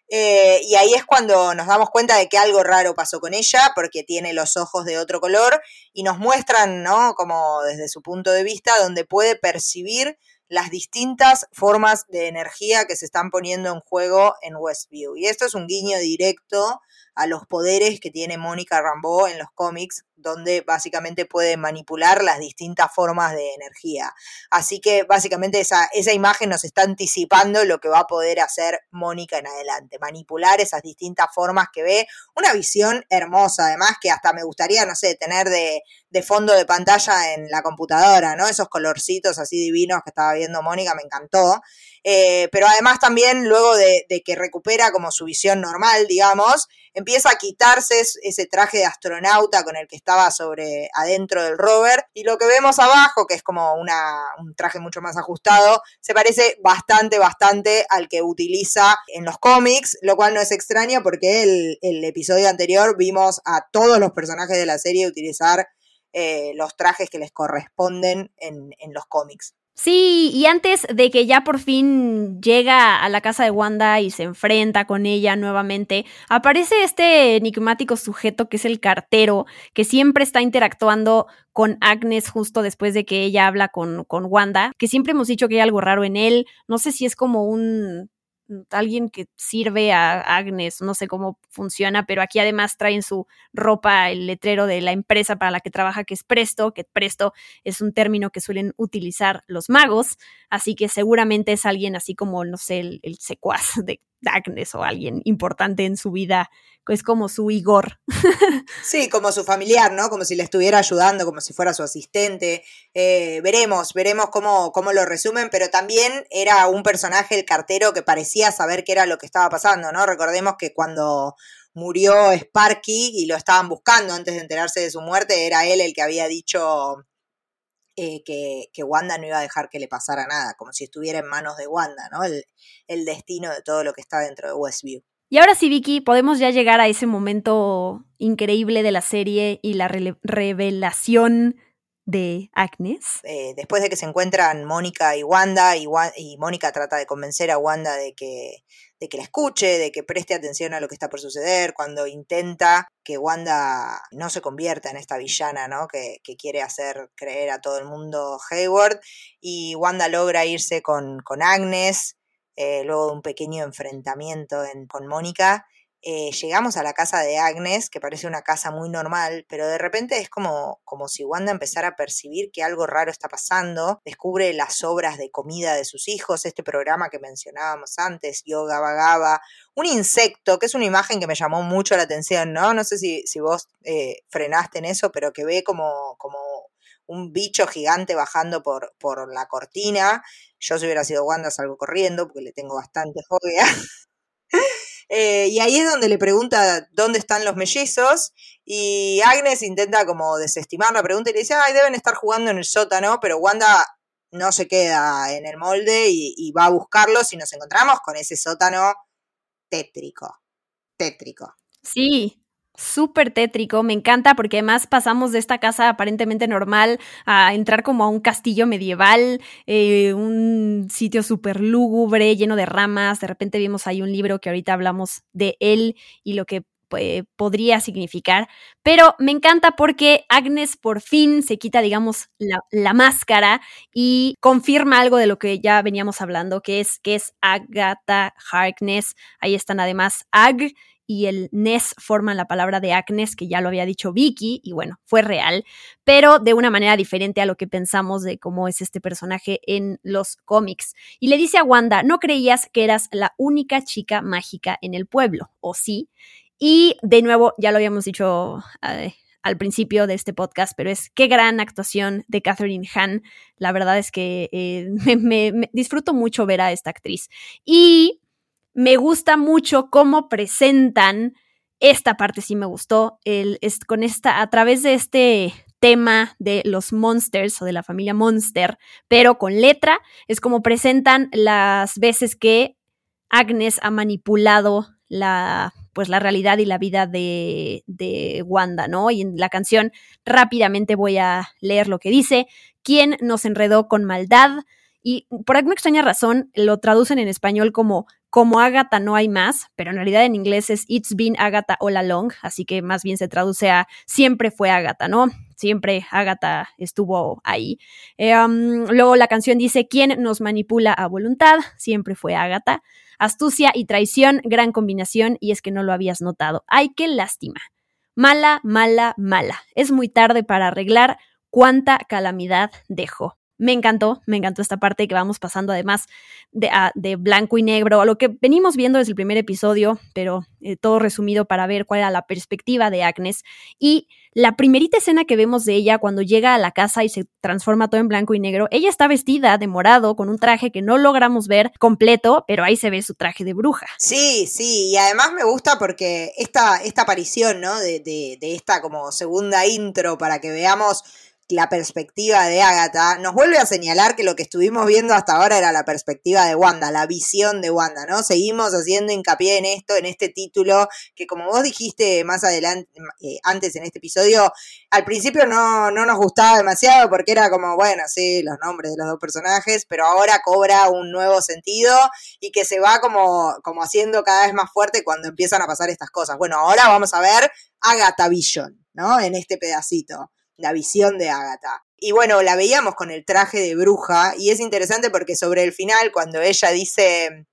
Speaker 4: Eh, y ahí es cuando nos damos cuenta de que algo raro pasó con ella, porque tiene los ojos de otro color, y nos muestran, ¿no? Como desde su punto de vista, donde puede percibir las distintas formas de energía que se están poniendo en juego en Westview. Y esto es un guiño directo a los poderes que tiene Mónica Rambeau en los cómics, donde básicamente puede manipular las distintas formas de energía. Así que básicamente esa, esa imagen nos está anticipando lo que va a poder hacer Mónica en adelante, manipular esas distintas formas que ve, una visión hermosa, además que hasta me gustaría, no sé, tener de, de fondo de pantalla en la computadora, ¿no? Esos colorcitos así divinos que estaba viendo Mónica, me encantó. Eh, pero además también luego de, que recupera como su visión normal, digamos, empieza a quitarse ese traje de astronauta con el que estaba sobre adentro del rover y lo que vemos abajo, que es como una, un traje mucho más ajustado, se parece bastante, bastante al que utiliza en los cómics, lo cual no es extraño porque el, el episodio anterior vimos a todos los personajes de la serie utilizar eh, los trajes que les corresponden en, en los cómics.
Speaker 3: Sí, y antes de que ya por fin llega a la casa de Wanda y se enfrenta con ella nuevamente, aparece este enigmático sujeto que es el cartero, que siempre está interactuando con Agnes justo después de que ella habla con, con Wanda, que siempre hemos dicho que hay algo raro en él, no sé si es como un alguien que sirve a Agnes, no sé cómo funciona, pero aquí además traen su ropa el letrero de la empresa para la que trabaja, que es Presto, que Presto es un término que suelen utilizar los magos, así que seguramente es alguien así como, no sé, el, el secuaz de Agnes o alguien importante en su vida, es como su Igor.
Speaker 4: Sí, como su familiar, ¿no? Como si le estuviera ayudando, como si fuera su asistente. Eh, veremos, veremos cómo, cómo lo resumen, pero también era un personaje, el cartero, que parecía saber qué era lo que estaba pasando, ¿no? Recordemos que cuando murió Sparky y lo estaban buscando antes de enterarse de su muerte, era él el que había dicho eh, que, que, Wanda no iba a dejar que le pasara nada, como si estuviera en manos de Wanda, ¿no? El, el destino de todo lo que está dentro de Westview.
Speaker 3: Y ahora sí, Vicky, podemos ya llegar a ese momento increíble de la serie y la revelación de Agnes.
Speaker 4: Eh, después de que se encuentran Mónica y Wanda, y, y Mónica trata de convencer a Wanda de que, de que la escuche, de que preste atención a lo que está por suceder, cuando intenta que Wanda no se convierta en esta villana, ¿no? Que, que quiere hacer creer a todo el mundo Hayward, y Wanda logra irse con, con Agnes, eh, luego de un pequeño enfrentamiento con Mónica, eh, llegamos a la casa de Agnes, que parece una casa muy normal, pero de repente es como, como si Wanda empezara a percibir que algo raro está pasando, descubre las obras de comida de sus hijos, este programa que mencionábamos antes, Yoga Vagaba, un insecto, que es una imagen que me llamó mucho la atención, ¿no? No sé si, si vos eh, frenaste en eso, pero que ve como, como un bicho gigante bajando por, por la cortina. Yo si hubiera sido Wanda salgo corriendo porque le tengo bastante fobia. Eh, y ahí es donde le pregunta dónde están los mellizos y Agnes intenta como desestimar la pregunta y le dice, ay, deben estar jugando en el sótano, pero Wanda no se queda en el molde y, y va a buscarlos y nos encontramos con ese sótano tétrico, tétrico.
Speaker 3: Sí, súper tétrico, me encanta porque además pasamos de esta casa aparentemente normal a entrar como a un castillo medieval, eh, un sitio súper lúgubre, lleno de ramas, de repente vimos ahí un libro que ahorita hablamos de él y lo que eh, podría significar, pero me encanta porque Agnes por fin se quita, digamos, la, máscara y confirma algo de lo que ya veníamos hablando, que es que es Agatha Harkness, ahí están además Ag y el Ness forman la palabra de Agnes, que ya lo había dicho Vicky, y bueno, fue real, pero de una manera diferente a lo que pensamos de cómo es este personaje en los cómics. Y le dice a Wanda, no creías que eras la única chica mágica en el pueblo, ¿o sí? Y de nuevo, ya lo habíamos dicho eh, al principio de este podcast, pero es qué gran actuación de Catherine Hahn. La verdad es que eh, me disfruto mucho ver a esta actriz. Y me gusta mucho cómo presentan esta parte sí me gustó el, con esta a través de este tema de los monsters o de la familia monster pero con letra es como presentan las veces que Agnes ha manipulado la pues la realidad y la vida de, de Wanda, ¿no? Y en la canción rápidamente voy a leer lo que dice. ¿Quién nos enredó con maldad? Y por alguna extraña razón lo traducen en español como como Agatha no hay más, pero en realidad en inglés es It's been Agatha all along, así que más bien se traduce a siempre fue Agatha, ¿no? Siempre Agatha estuvo ahí. Um, luego la canción dice ¿Quién nos manipula a voluntad? Siempre fue Agatha. Astucia y traición, gran combinación, y es que no lo habías notado. ¡Ay, qué lástima! Mala, mala, mala. Es muy tarde para arreglar cuánta calamidad dejó. Me encantó, me encantó esta parte que vamos pasando además de, de blanco y negro, a lo que venimos viendo desde el primer episodio, pero eh, todo resumido para ver cuál era la perspectiva de Agnes. Y la primerita escena que vemos de ella cuando llega a la casa y se transforma todo en blanco y negro, ella está vestida de morado con un traje que no logramos ver completo, pero ahí se ve su traje de bruja.
Speaker 4: Sí, sí, y además me gusta porque esta, esta aparición, ¿no? De, de, de esta como segunda intro para que veamos la perspectiva de Agatha, nos vuelve a señalar que lo que estuvimos viendo hasta ahora era la perspectiva de Wanda, la visión de Wanda, ¿no? Seguimos haciendo hincapié en esto, en este título, que como vos dijiste más adelante, eh, antes en este episodio, al principio no, no nos gustaba demasiado porque era como, bueno, sí, los nombres de los dos personajes, pero ahora cobra un nuevo sentido y que se va como, como haciendo cada vez más fuerte cuando empiezan a pasar estas cosas. Bueno, ahora vamos a ver Agatha Vision, ¿no? En este pedacito la visión de Agatha. Y bueno, la veíamos con el traje de bruja y es interesante porque sobre el final, cuando ella dice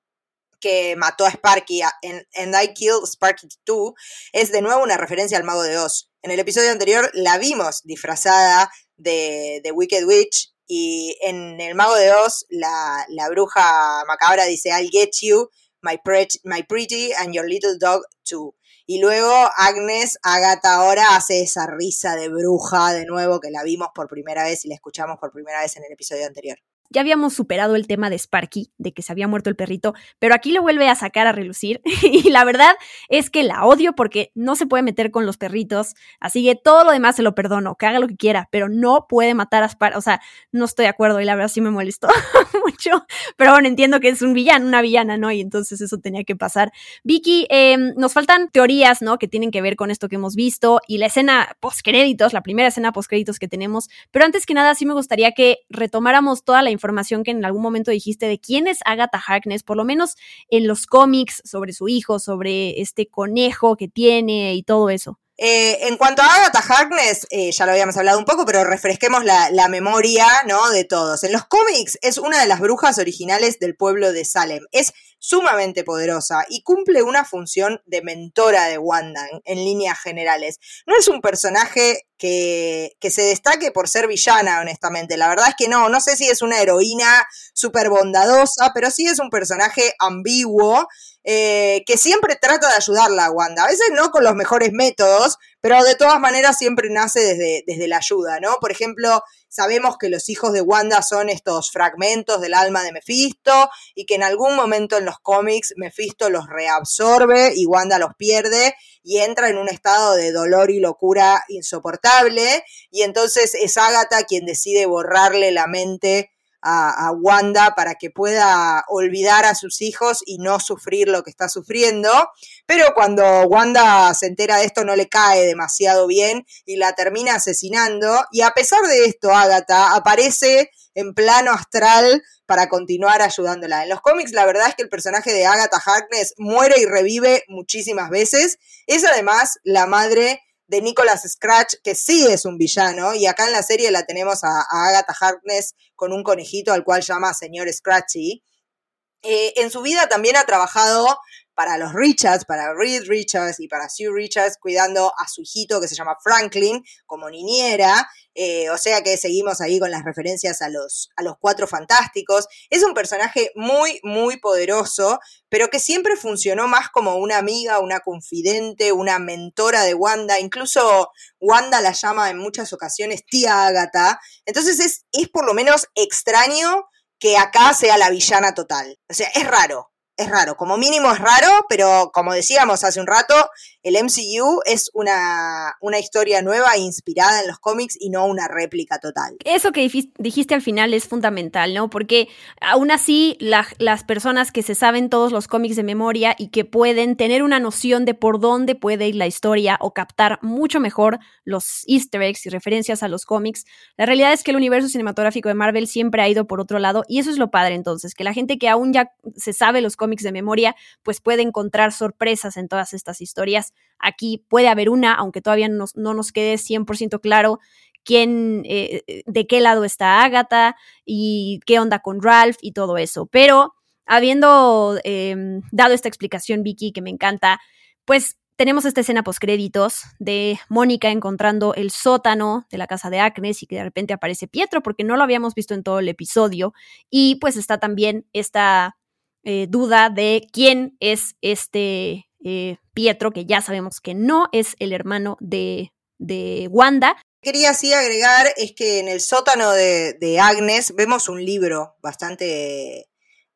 Speaker 4: que mató a Sparky en And I Killed Sparky too, es de nuevo una referencia al mago de Oz. En el episodio anterior la vimos disfrazada de, de Wicked Witch y en el mago de Oz la, la bruja macabra dice I'll get you, my, my pretty and your little dog too. Y luego Agnes, Agatha ahora hace esa risa de bruja de nuevo que la vimos por primera vez y la escuchamos por primera vez en el episodio anterior.
Speaker 3: Ya habíamos superado el tema de Sparky, de que se había muerto el perrito, pero aquí lo vuelve a sacar a relucir. y la verdad es que la odio porque no se puede meter con los perritos. Así que todo lo demás se lo perdono, que haga lo que quiera, pero no puede matar a Sparky. O sea, no estoy de acuerdo y la verdad sí me molestó mucho. Pero bueno, entiendo que es un villano, una villana, ¿no? Y entonces eso tenía que pasar. Vicky, eh, nos faltan teorías, ¿no? Que tienen que ver con esto que hemos visto y la escena post-créditos, la primera escena post-créditos que tenemos. Pero antes que nada, sí me gustaría que retomáramos toda la información información que en algún momento dijiste de quién es Agatha Harkness, por lo menos en los cómics, sobre su hijo, sobre este conejo que tiene y todo eso.
Speaker 4: Eh, en cuanto a Agatha Harkness, eh, ya lo habíamos hablado un poco, pero refresquemos la, la, memoria ¿no? de todos. En los cómics es una de las brujas originales del pueblo de Salem. Es sumamente poderosa y cumple una función de mentora de Wanda en, líneas generales. No es un personaje que, que, se destaque por ser villana, honestamente. La verdad es que no, no sé si es una heroína súper bondadosa, pero sí es un personaje ambiguo eh, que siempre trata de ayudarla a Wanda. A veces no con los mejores métodos, pero de todas maneras siempre nace desde, desde la ayuda, ¿no? Por ejemplo, sabemos que los hijos de Wanda son estos fragmentos del alma de Mephisto y que en algún momento en los cómics Mephisto los reabsorbe y Wanda los pierde y entra en un estado de dolor y locura insoportable y entonces es Agatha quien decide borrarle la mente a, Wanda para que pueda olvidar a sus hijos y no sufrir lo que está sufriendo. Pero cuando Wanda se entera de esto no le cae demasiado bien y la termina asesinando. Y a pesar de esto, Agatha aparece en plano astral para continuar ayudándola. En los cómics la verdad es que el personaje de Agatha Harkness muere y revive muchísimas veces. Es además la madre de Nicholas Scratch, que sí es un villano, y acá en la serie la tenemos a, Agatha Harkness con un conejito al cual llama señor Scratchy. Eh, en su vida también ha trabajado para los Richards, para Reed Richards y para Sue Richards, cuidando a su hijito que se llama Franklin como niñera. Eh, o sea que seguimos ahí con las referencias a los, a los cuatro fantásticos. Es un personaje muy, muy poderoso, pero que siempre funcionó más como una amiga, una confidente, una mentora de Wanda. Incluso Wanda la llama en muchas ocasiones tía Agatha. Entonces es, es por lo menos extraño que acá sea la villana total. O sea, es raro es raro, como mínimo es raro, pero como decíamos hace un rato, el MCU es una, una historia nueva inspirada en los cómics y no una réplica total.
Speaker 3: Eso que dijiste al final es fundamental, ¿no? Porque aún así las personas que se saben todos los cómics de memoria y que pueden tener una noción de por dónde puede ir la historia o captar mucho mejor los easter eggs y referencias a los cómics, la realidad es que el universo cinematográfico de Marvel siempre ha ido por otro lado y eso es lo padre entonces, que la gente que aún ya se sabe los cómics de memoria, pues puede encontrar sorpresas en todas estas historias. Aquí puede haber una, aunque todavía no, nos quede 100% claro quién, eh, eh, de qué lado está Agatha y qué onda con Ralph y todo eso. Pero habiendo em, dado esta explicación, Vicky, que me encanta, pues tenemos esta escena postcréditos de Mónica encontrando el sótano de la casa de Agnes y que de repente aparece Pietro porque no lo habíamos visto en todo el episodio. Y pues está también esta eh, duda de quién es este eh, Pietro, que ya sabemos que no es el hermano de, de Wanda.
Speaker 4: Quería así agregar es que en el sótano de, de Agnes vemos un libro bastante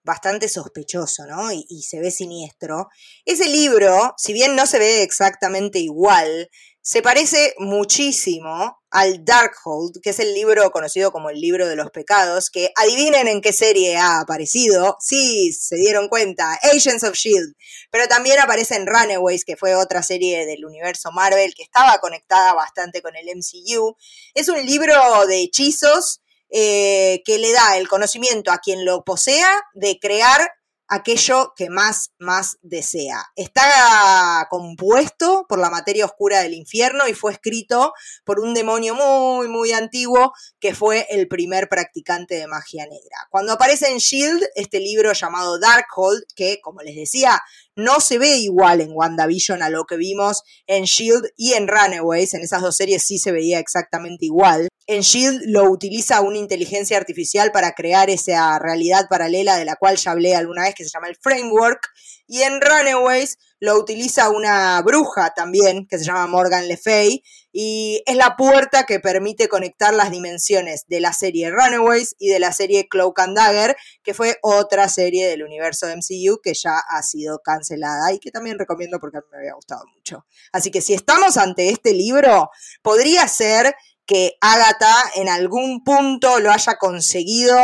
Speaker 4: bastante sospechoso, ¿no? Y, y, se ve siniestro. Ese libro, si bien no se ve exactamente igual, se parece muchísimo al Darkhold, que es el libro conocido como el libro de los pecados, que adivinen en qué serie ha aparecido. Sí, se dieron cuenta, Agents of Shield. Pero también aparece en Runaways, que fue otra serie del universo Marvel que estaba conectada bastante con el MCU. Es un libro de hechizos eh, que le da el conocimiento a quien lo posea de crear aquello que más, más desea. Está compuesto por la materia oscura del infierno y fue escrito por un demonio muy, muy antiguo que fue el primer practicante de magia negra. Cuando aparece en Shield, este libro llamado Darkhold, que como les decía, no se ve igual en WandaVision a lo que vimos en Shield y en Runaways, en esas dos series sí se veía exactamente igual. En Shield lo utiliza una inteligencia artificial para crear esa realidad paralela de la cual ya hablé alguna vez que se llama el Framework. Y en Runaways lo utiliza una bruja también que se llama Morgan Le Fay y es la puerta que permite conectar las dimensiones de la serie Runaways y de la serie Cloak and Dagger, que fue otra serie del universo MCU que ya ha sido cancelada y que también recomiendo porque a mí me había gustado mucho. Así que si estamos ante este libro, podría ser que Agatha en algún punto lo haya conseguido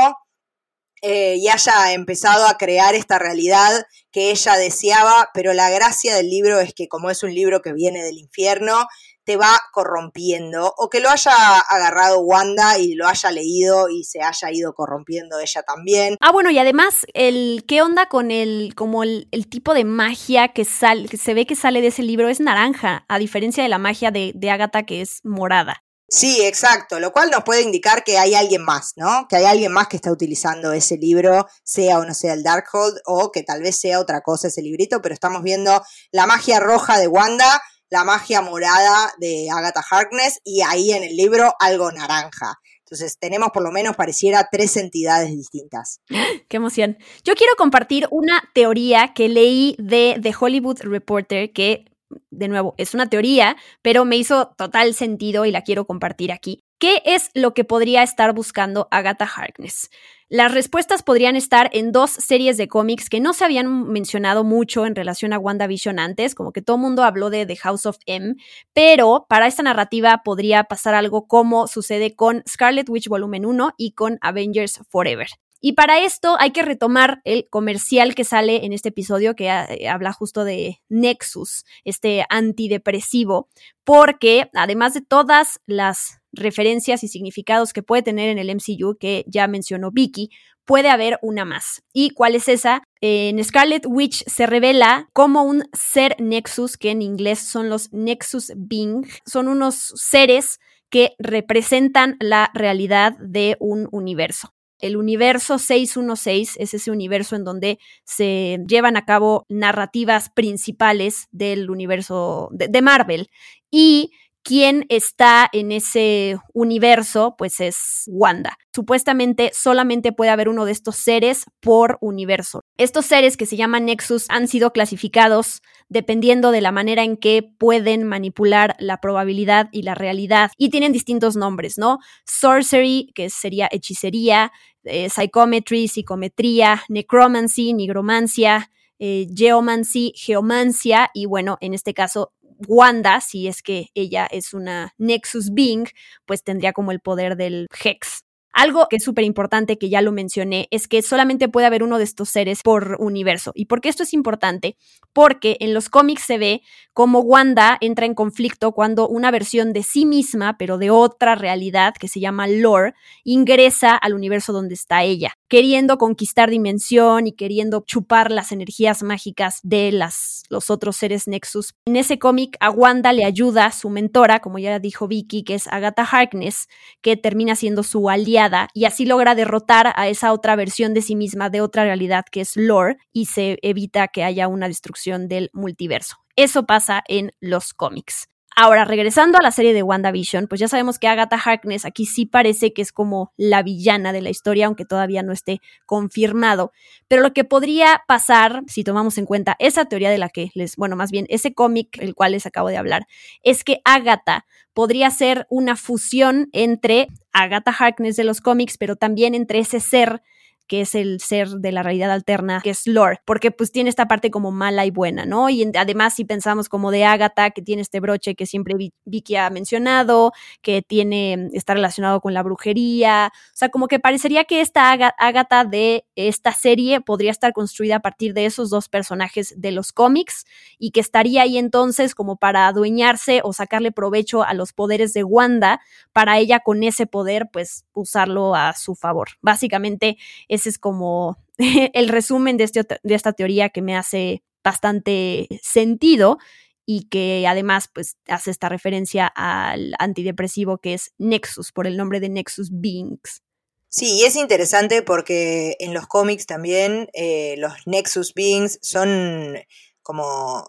Speaker 4: eh, y haya empezado a crear esta realidad que ella deseaba, pero la gracia del libro es que como es un libro que viene del infierno, te va corrompiendo o que lo haya agarrado Wanda y lo haya leído y se haya ido corrompiendo ella también.
Speaker 3: Ah, bueno, y además, el ¿qué onda con el como el, tipo de magia que se ve que sale de ese libro es naranja, a diferencia de la magia de, de Agatha que es morada.
Speaker 4: Sí, exacto, lo cual nos puede indicar que hay alguien más, ¿no? Que hay alguien más que está utilizando ese libro, sea o no sea el Darkhold, o que tal vez sea otra cosa ese librito, pero estamos viendo la magia roja de Wanda, la magia morada de Agatha Harkness y ahí en el libro algo naranja. Entonces tenemos por lo menos, pareciera, tres entidades distintas.
Speaker 3: Qué emoción. Yo quiero compartir una teoría que leí de The Hollywood Reporter que de nuevo, es una teoría, pero me hizo total sentido y la quiero compartir aquí. ¿Qué es lo que podría estar buscando Agatha Harkness? Las respuestas podrían estar en dos series de cómics que no se habían mencionado mucho en relación a WandaVision antes, como que todo el mundo habló de The House of M, pero para esta narrativa podría pasar algo como sucede con Scarlet Witch Volumen 1 y con Avengers Forever. Y para esto hay que retomar el comercial que sale en este episodio que eh, habla justo de Nexus, este antidepresivo, porque además de todas las referencias y significados que puede tener en el MCU, que ya mencionó Vicky, puede haber una más. ¿Y cuál es esa? En Scarlet Witch se revela como un ser Nexus, que en inglés son los Nexus Being, son unos seres que representan la realidad de un universo el universo 616 es ese universo en donde se llevan a cabo narrativas principales del universo de, Marvel. Y quien está en ese universo, pues es Wanda. Supuestamente solamente puede haber uno de estos seres por universo. Estos seres que se llaman Nexus han sido clasificados dependiendo de la manera en que pueden manipular la probabilidad y la realidad. Y tienen distintos nombres, ¿no? Sorcery, que sería hechicería, eh, psychometry, psicometría, necromancy, nigromancia, eh, geomancy, geomancia y bueno, en este caso Wanda, si es que ella es una Nexus Being, pues tendría como el poder del Hex. Algo que es súper importante, que ya lo mencioné, es que solamente puede haber uno de estos seres por universo. ¿Y por qué esto es importante? Porque en los cómics se ve cómo Wanda entra en conflicto cuando una versión de sí misma, pero de otra realidad que se llama Lore, ingresa al universo donde está ella, queriendo conquistar dimensión y queriendo chupar las energías mágicas de las, los otros seres Nexus. En ese cómic a Wanda le ayuda su mentora, como ya dijo Vicky, que es Agatha Harkness, que termina siendo su aliada y así logra derrotar a esa otra versión de sí misma, de otra realidad que es Lore, y se evita que haya una destrucción del multiverso. Eso pasa en los cómics. Ahora, regresando a la serie de WandaVision, pues ya sabemos que Agatha Harkness aquí sí parece que es como la villana de la historia, aunque todavía no esté confirmado. Pero lo que podría pasar, si tomamos en cuenta esa teoría de la que les, bueno, más bien ese cómic el cual les acabo de hablar, es que Agatha podría ser una fusión entre Agatha Harkness de los cómics, pero también entre ese ser que es el ser de la realidad alterna, que es Lore, porque pues tiene esta parte como mala y buena, ¿no? Y además si pensamos como de Agatha, que tiene este broche que siempre Vicky ha mencionado, que tiene, está relacionado con la brujería, o sea, como que parecería que esta Agatha de esta serie podría estar construida a partir de esos dos personajes de los cómics y que estaría ahí entonces como para adueñarse o sacarle provecho a los poderes de Wanda, para ella con ese poder pues usarlo a su favor. Básicamente ese es como el resumen de, este, de esta teoría que me hace bastante sentido y que además pues hace esta referencia al antidepresivo que es Nexus por el nombre de Nexus Beings.
Speaker 4: Sí, y es interesante porque en los cómics también eh, los Nexus Beings son como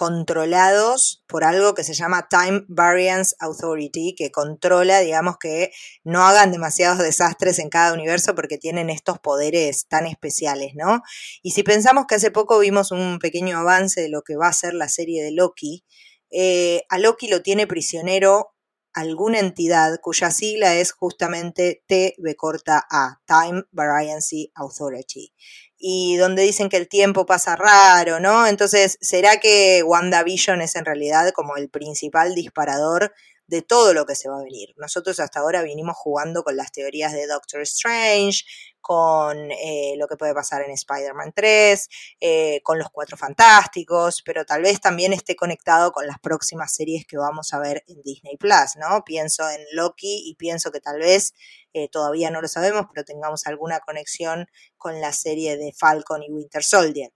Speaker 4: controlados por algo que se llama Time Variance Authority, que controla, digamos, que no hagan demasiados desastres en cada universo porque tienen estos poderes tan especiales, ¿no? Y si pensamos que hace poco vimos un pequeño avance de lo que va a ser la serie de Loki, eh, a Loki lo tiene prisionero alguna entidad cuya sigla es justamente TB corta A, Time Variance Authority y donde dicen que el tiempo pasa raro, ¿no? Entonces, ¿será que WandaVision es en realidad como el principal disparador de todo lo que se va a venir. Nosotros hasta ahora vinimos jugando con las teorías de Doctor Strange, con eh, lo que puede pasar en Spider-Man 3, eh, con los Cuatro Fantásticos, pero tal vez también esté conectado con las próximas series que vamos a ver en Disney Plus, ¿no? Pienso en Loki y pienso que tal vez, eh, todavía no lo sabemos, pero tengamos alguna conexión con la serie de Falcon y Winter Soldier.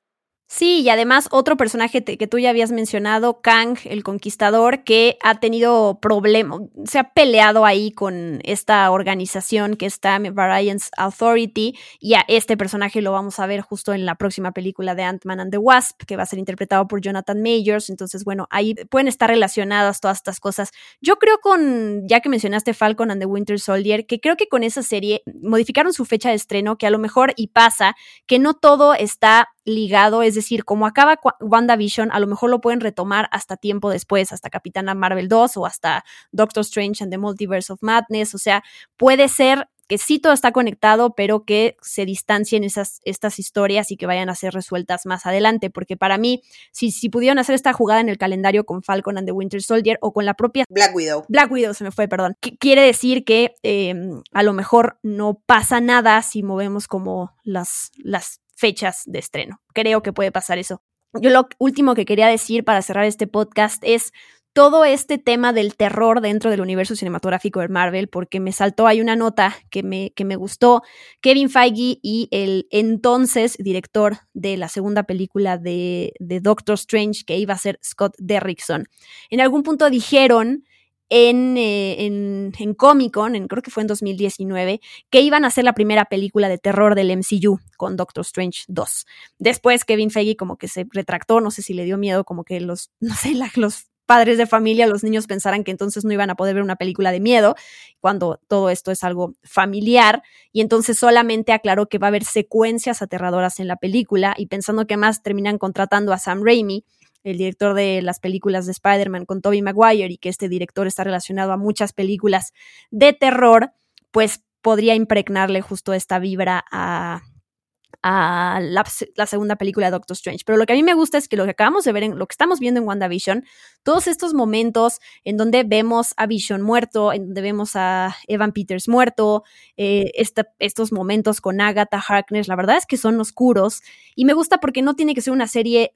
Speaker 3: Sí, y además otro personaje que tú ya habías mencionado, Kang, el conquistador, que ha tenido problemas, se ha peleado ahí con esta organización que está Variance Authority, y a este personaje lo vamos a ver justo en la próxima película de Ant-Man and the Wasp, que va a ser interpretado por Jonathan Majors. Entonces, bueno, ahí pueden estar relacionadas todas estas cosas. Yo creo con, ya que mencionaste Falcon and the Winter Soldier, que creo que con esa serie modificaron su fecha de estreno, que a lo mejor y pasa que no todo está ligado, es decir, como acaba WandaVision, a lo mejor lo pueden retomar hasta tiempo después, hasta Capitana Marvel 2 o hasta Doctor Strange and the Multiverse of Madness, o sea, puede ser que sí todo está conectado, pero que se distancien esas, estas historias y que vayan a ser resueltas más adelante, porque para mí, si, si pudieron hacer esta jugada en el calendario con Falcon and the Winter Soldier o con la propia...
Speaker 4: Black Widow.
Speaker 3: Black Widow se me fue, perdón. quiere decir que em, a lo mejor no pasa nada si movemos como las, las fechas de estreno. Creo que puede pasar eso. Yo lo último que quería decir para cerrar este podcast es todo este tema del terror dentro del universo cinematográfico de Marvel, porque me saltó, hay una nota que me, que me gustó, Kevin Feige y el entonces director de la segunda película de, de Doctor Strange, que iba a ser Scott Derrickson, en algún punto dijeron eh, en, en, Comic Con, en, creo que fue en 2019, que iban a hacer la primera película de terror del MCU con Doctor Strange 2. Después Kevin Feige como que se retractó, no sé si le dio miedo, como que los, no sé, los padres de familia, los niños pensaran que entonces no iban a poder ver una película de miedo, cuando todo esto es algo familiar, y entonces solamente aclaró que va a haber secuencias aterradoras en la película, y pensando que más terminan contratando a Sam Raimi, el director de las películas de Spider-Man con Tobey Maguire y que este director está relacionado a muchas películas de terror, pues podría impregnarle justo esta vibra a, la, segunda película de Doctor Strange. Pero lo que a mí me gusta es que lo que acabamos de ver, en, lo que estamos viendo en WandaVision, todos estos momentos en donde vemos a Vision muerto, en donde vemos a Evan Peters muerto, eh, estos momentos con Agatha Harkness, la verdad es que son oscuros y me gusta porque no tiene que ser una serie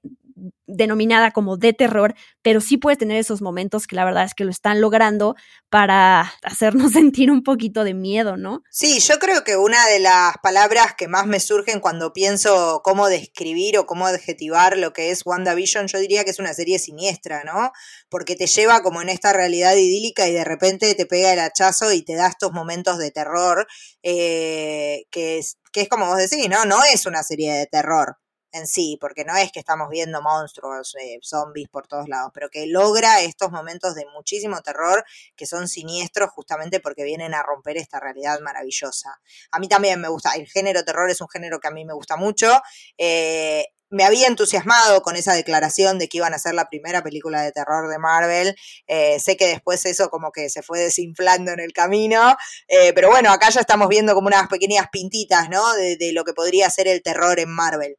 Speaker 3: denominada como de terror, pero sí puede tener esos momentos que la verdad es que lo están logrando para hacernos sentir un poquito de miedo, ¿no?
Speaker 4: Sí, yo creo que una de las palabras que más me surgen cuando pienso cómo describir o cómo adjetivar lo que es WandaVision, yo diría que es una serie siniestra, ¿no? Porque te lleva como en esta realidad idílica y de repente te pega el hachazo y te da estos momentos de terror, eh, que, es, que es como vos decís, ¿no? No es una serie de terror en sí, porque no es que estamos viendo monstruos, eh, zombies por todos lados, pero que logra estos momentos de muchísimo terror que son siniestros justamente porque vienen a romper esta realidad maravillosa. A mí también me gusta, el género terror es un género que a mí me gusta mucho. Eh, me había entusiasmado con esa declaración de que iban a ser la primera película de terror de Marvel. Eh, sé que después eso como que se fue desinflando en el camino, pero bueno, acá ya estamos viendo como unas pequeñas pintitas, ¿no? de lo que podría ser el terror en Marvel.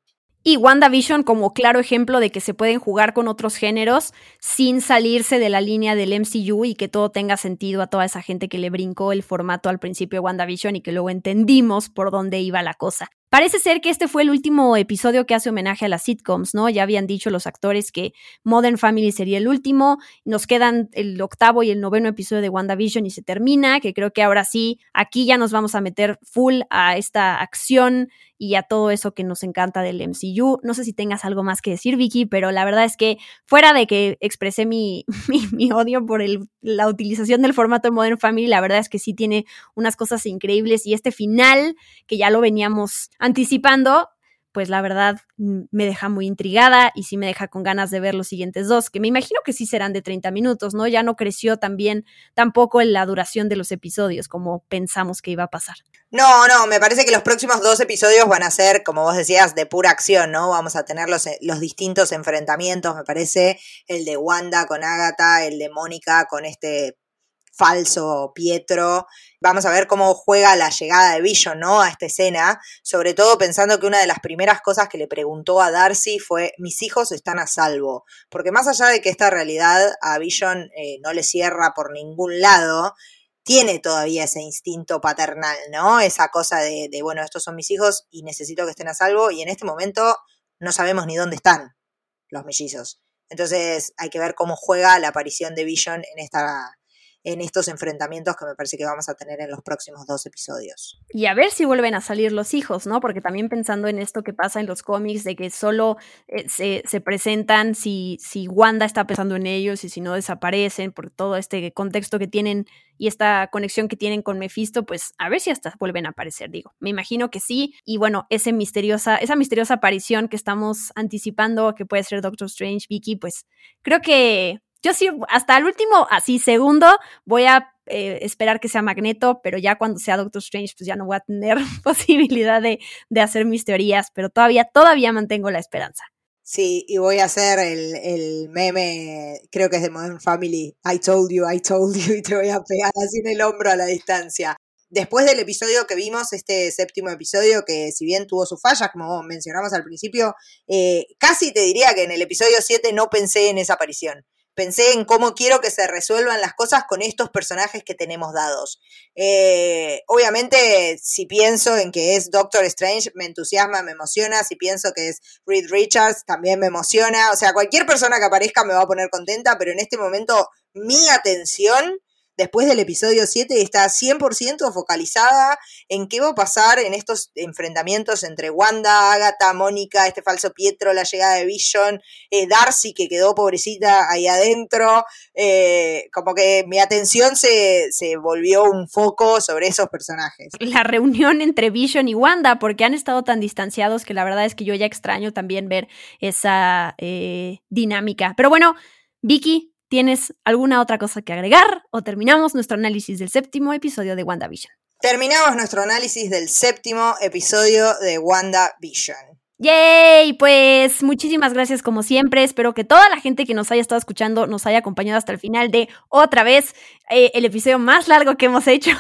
Speaker 3: Y WandaVision como claro ejemplo de que se pueden jugar con otros géneros sin salirse de la línea del MCU y que todo tenga sentido a toda esa gente que le brincó el formato al principio de WandaVision y que luego entendimos por dónde iba la cosa. Parece ser que este fue el último episodio que hace homenaje a las sitcoms, ¿no? Ya habían dicho los actores que Modern Family sería el último, nos quedan el octavo y el noveno episodio de WandaVision y se termina, que creo que ahora sí, aquí ya nos vamos a meter full a esta acción y a todo eso que nos encanta del MCU. No sé si tengas algo más que decir, Vicky, pero la verdad es que fuera de que expresé mi, mi, odio por el, la utilización del formato Modern Family, la verdad es que sí tiene unas cosas increíbles y este final, que ya lo veníamos anticipando, pues la verdad me deja muy intrigada y sí me deja con ganas de ver los siguientes dos, que me imagino que sí serán de 30 minutos, ¿no? Ya no creció también tampoco en la duración de los episodios como pensamos que iba a pasar.
Speaker 4: No, no, me parece que los próximos dos episodios van a ser, como vos decías, de pura acción, ¿no? Vamos a tener los, los distintos enfrentamientos, me parece, el de Wanda con Agatha, el de Mónica con este falso Pietro. Vamos a ver cómo juega la llegada de Vision, ¿no? A esta escena, sobre todo pensando que una de las primeras cosas que le preguntó a Darcy fue, mis hijos están a salvo, porque más allá de que esta realidad a Vision eh, no le cierra por ningún lado, tiene todavía ese instinto paternal, ¿no? Esa cosa de, de, bueno, estos son mis hijos y necesito que estén a salvo y en este momento no sabemos ni dónde están los mellizos. Entonces hay que ver cómo juega la aparición de Vision en esta en estos enfrentamientos que me parece que vamos a tener en los próximos dos episodios.
Speaker 3: Y a ver si vuelven a salir los hijos, ¿no? Porque también pensando en esto que pasa en los cómics, de que solo eh, se, se, presentan si, si Wanda está pensando en ellos y si no desaparecen, por todo este contexto que tienen y esta conexión que tienen con Mephisto, pues a ver si hasta vuelven a aparecer, digo. Me imagino que sí. Y bueno, ese misteriosa, esa misteriosa aparición que estamos anticipando que puede ser Doctor Strange, Vicky, pues creo que yo sí, hasta el último, así segundo, voy a eh, esperar que sea Magneto, pero ya cuando sea Doctor Strange, pues ya no voy a tener posibilidad de, de hacer mis teorías, pero todavía, todavía mantengo la esperanza.
Speaker 4: Sí, y voy a hacer el, el, meme, creo que es de Modern Family, I told you, I told you, y te voy a pegar así en el hombro a la distancia. Después del episodio que vimos, este séptimo episodio, que si bien tuvo sus fallas, como mencionamos al principio, eh, casi te diría que en el episodio 7 no pensé en esa aparición pensé en cómo quiero que se resuelvan las cosas con estos personajes que tenemos dados. Eh, obviamente, si pienso en que es Doctor Strange, me entusiasma, me emociona. Si pienso que es Reed Richards, también me emociona. O sea, cualquier persona que aparezca me va a poner contenta, pero en este momento mi atención después del episodio 7 está 100% focalizada en qué va a pasar en estos enfrentamientos entre Wanda, Agatha, Mónica, este falso Pietro, la llegada de Vision, eh, Darcy que quedó pobrecita ahí adentro, eh, como que mi atención se, se, volvió un foco sobre esos personajes.
Speaker 3: La reunión entre Vision y Wanda, porque han estado tan distanciados que la verdad es que yo ya extraño también ver esa eh, dinámica. Pero bueno, Vicky, ¿Tienes alguna otra cosa que agregar o terminamos nuestro análisis del séptimo episodio de WandaVision?
Speaker 4: Terminamos nuestro análisis del séptimo episodio de WandaVision.
Speaker 3: ¡Yay! Pues muchísimas gracias como siempre. Espero que toda la gente que nos haya estado escuchando nos haya acompañado hasta el final de otra vez eh, el episodio más largo que hemos hecho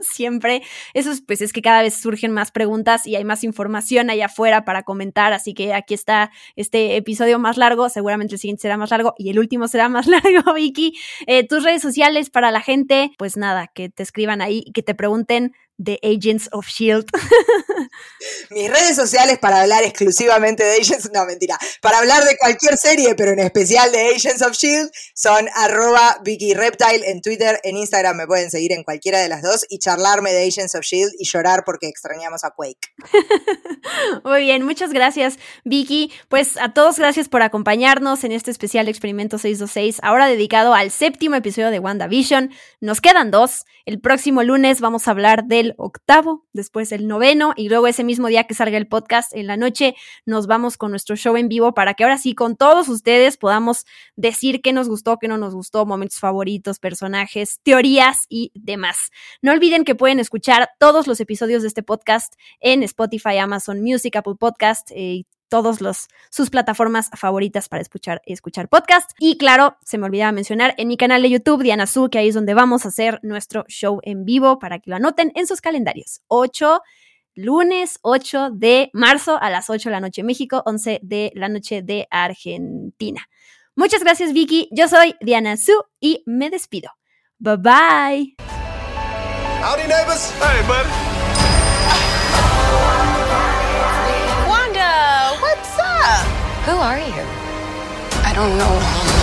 Speaker 3: siempre. Eso es, pues es que cada vez surgen más preguntas y hay más información allá afuera para comentar. Así que aquí está este episodio más largo. Seguramente el siguiente será más largo y el último será más largo, Vicky. Eh, tus redes sociales para la gente, pues nada, que te escriban ahí y que te pregunten de Agents of Shield.
Speaker 4: Mis redes sociales para hablar exclusivamente de Agents, no mentira, para hablar de cualquier serie, pero en especial de Agents of Shield, son arroba Vicky Reptile en Twitter, en Instagram me pueden seguir en cualquiera de las dos y charlarme de Agents of Shield y llorar porque extrañamos a Quake.
Speaker 3: Muy bien, muchas gracias Vicky. Pues a todos gracias por acompañarnos en este especial Experimento 626, ahora dedicado al séptimo episodio de WandaVision. Nos quedan dos. El próximo lunes vamos a hablar del octavo, después el noveno y luego ese mismo día que salga el podcast en la noche nos vamos con nuestro show en vivo para que ahora sí con todos ustedes podamos decir qué nos gustó, qué no nos gustó, momentos favoritos, personajes, teorías y demás. No olviden que pueden escuchar todos los episodios de este podcast en Spotify, Amazon Music, Apple Podcast eh, todos los sus plataformas favoritas para escuchar escuchar podcast. Y claro se me olvidaba mencionar en mi canal de YouTube Diana Su que ahí es donde vamos a hacer nuestro show en vivo para que lo anoten en sus calendarios. 8 lunes 8 de marzo a las 8 de la noche en México 11 de la noche de Argentina. Muchas gracias Vicky. Yo soy Diana Su y me despido. Bye bye
Speaker 2: Howdy neighbors.
Speaker 5: Hey
Speaker 1: Who are you?
Speaker 5: I don't know.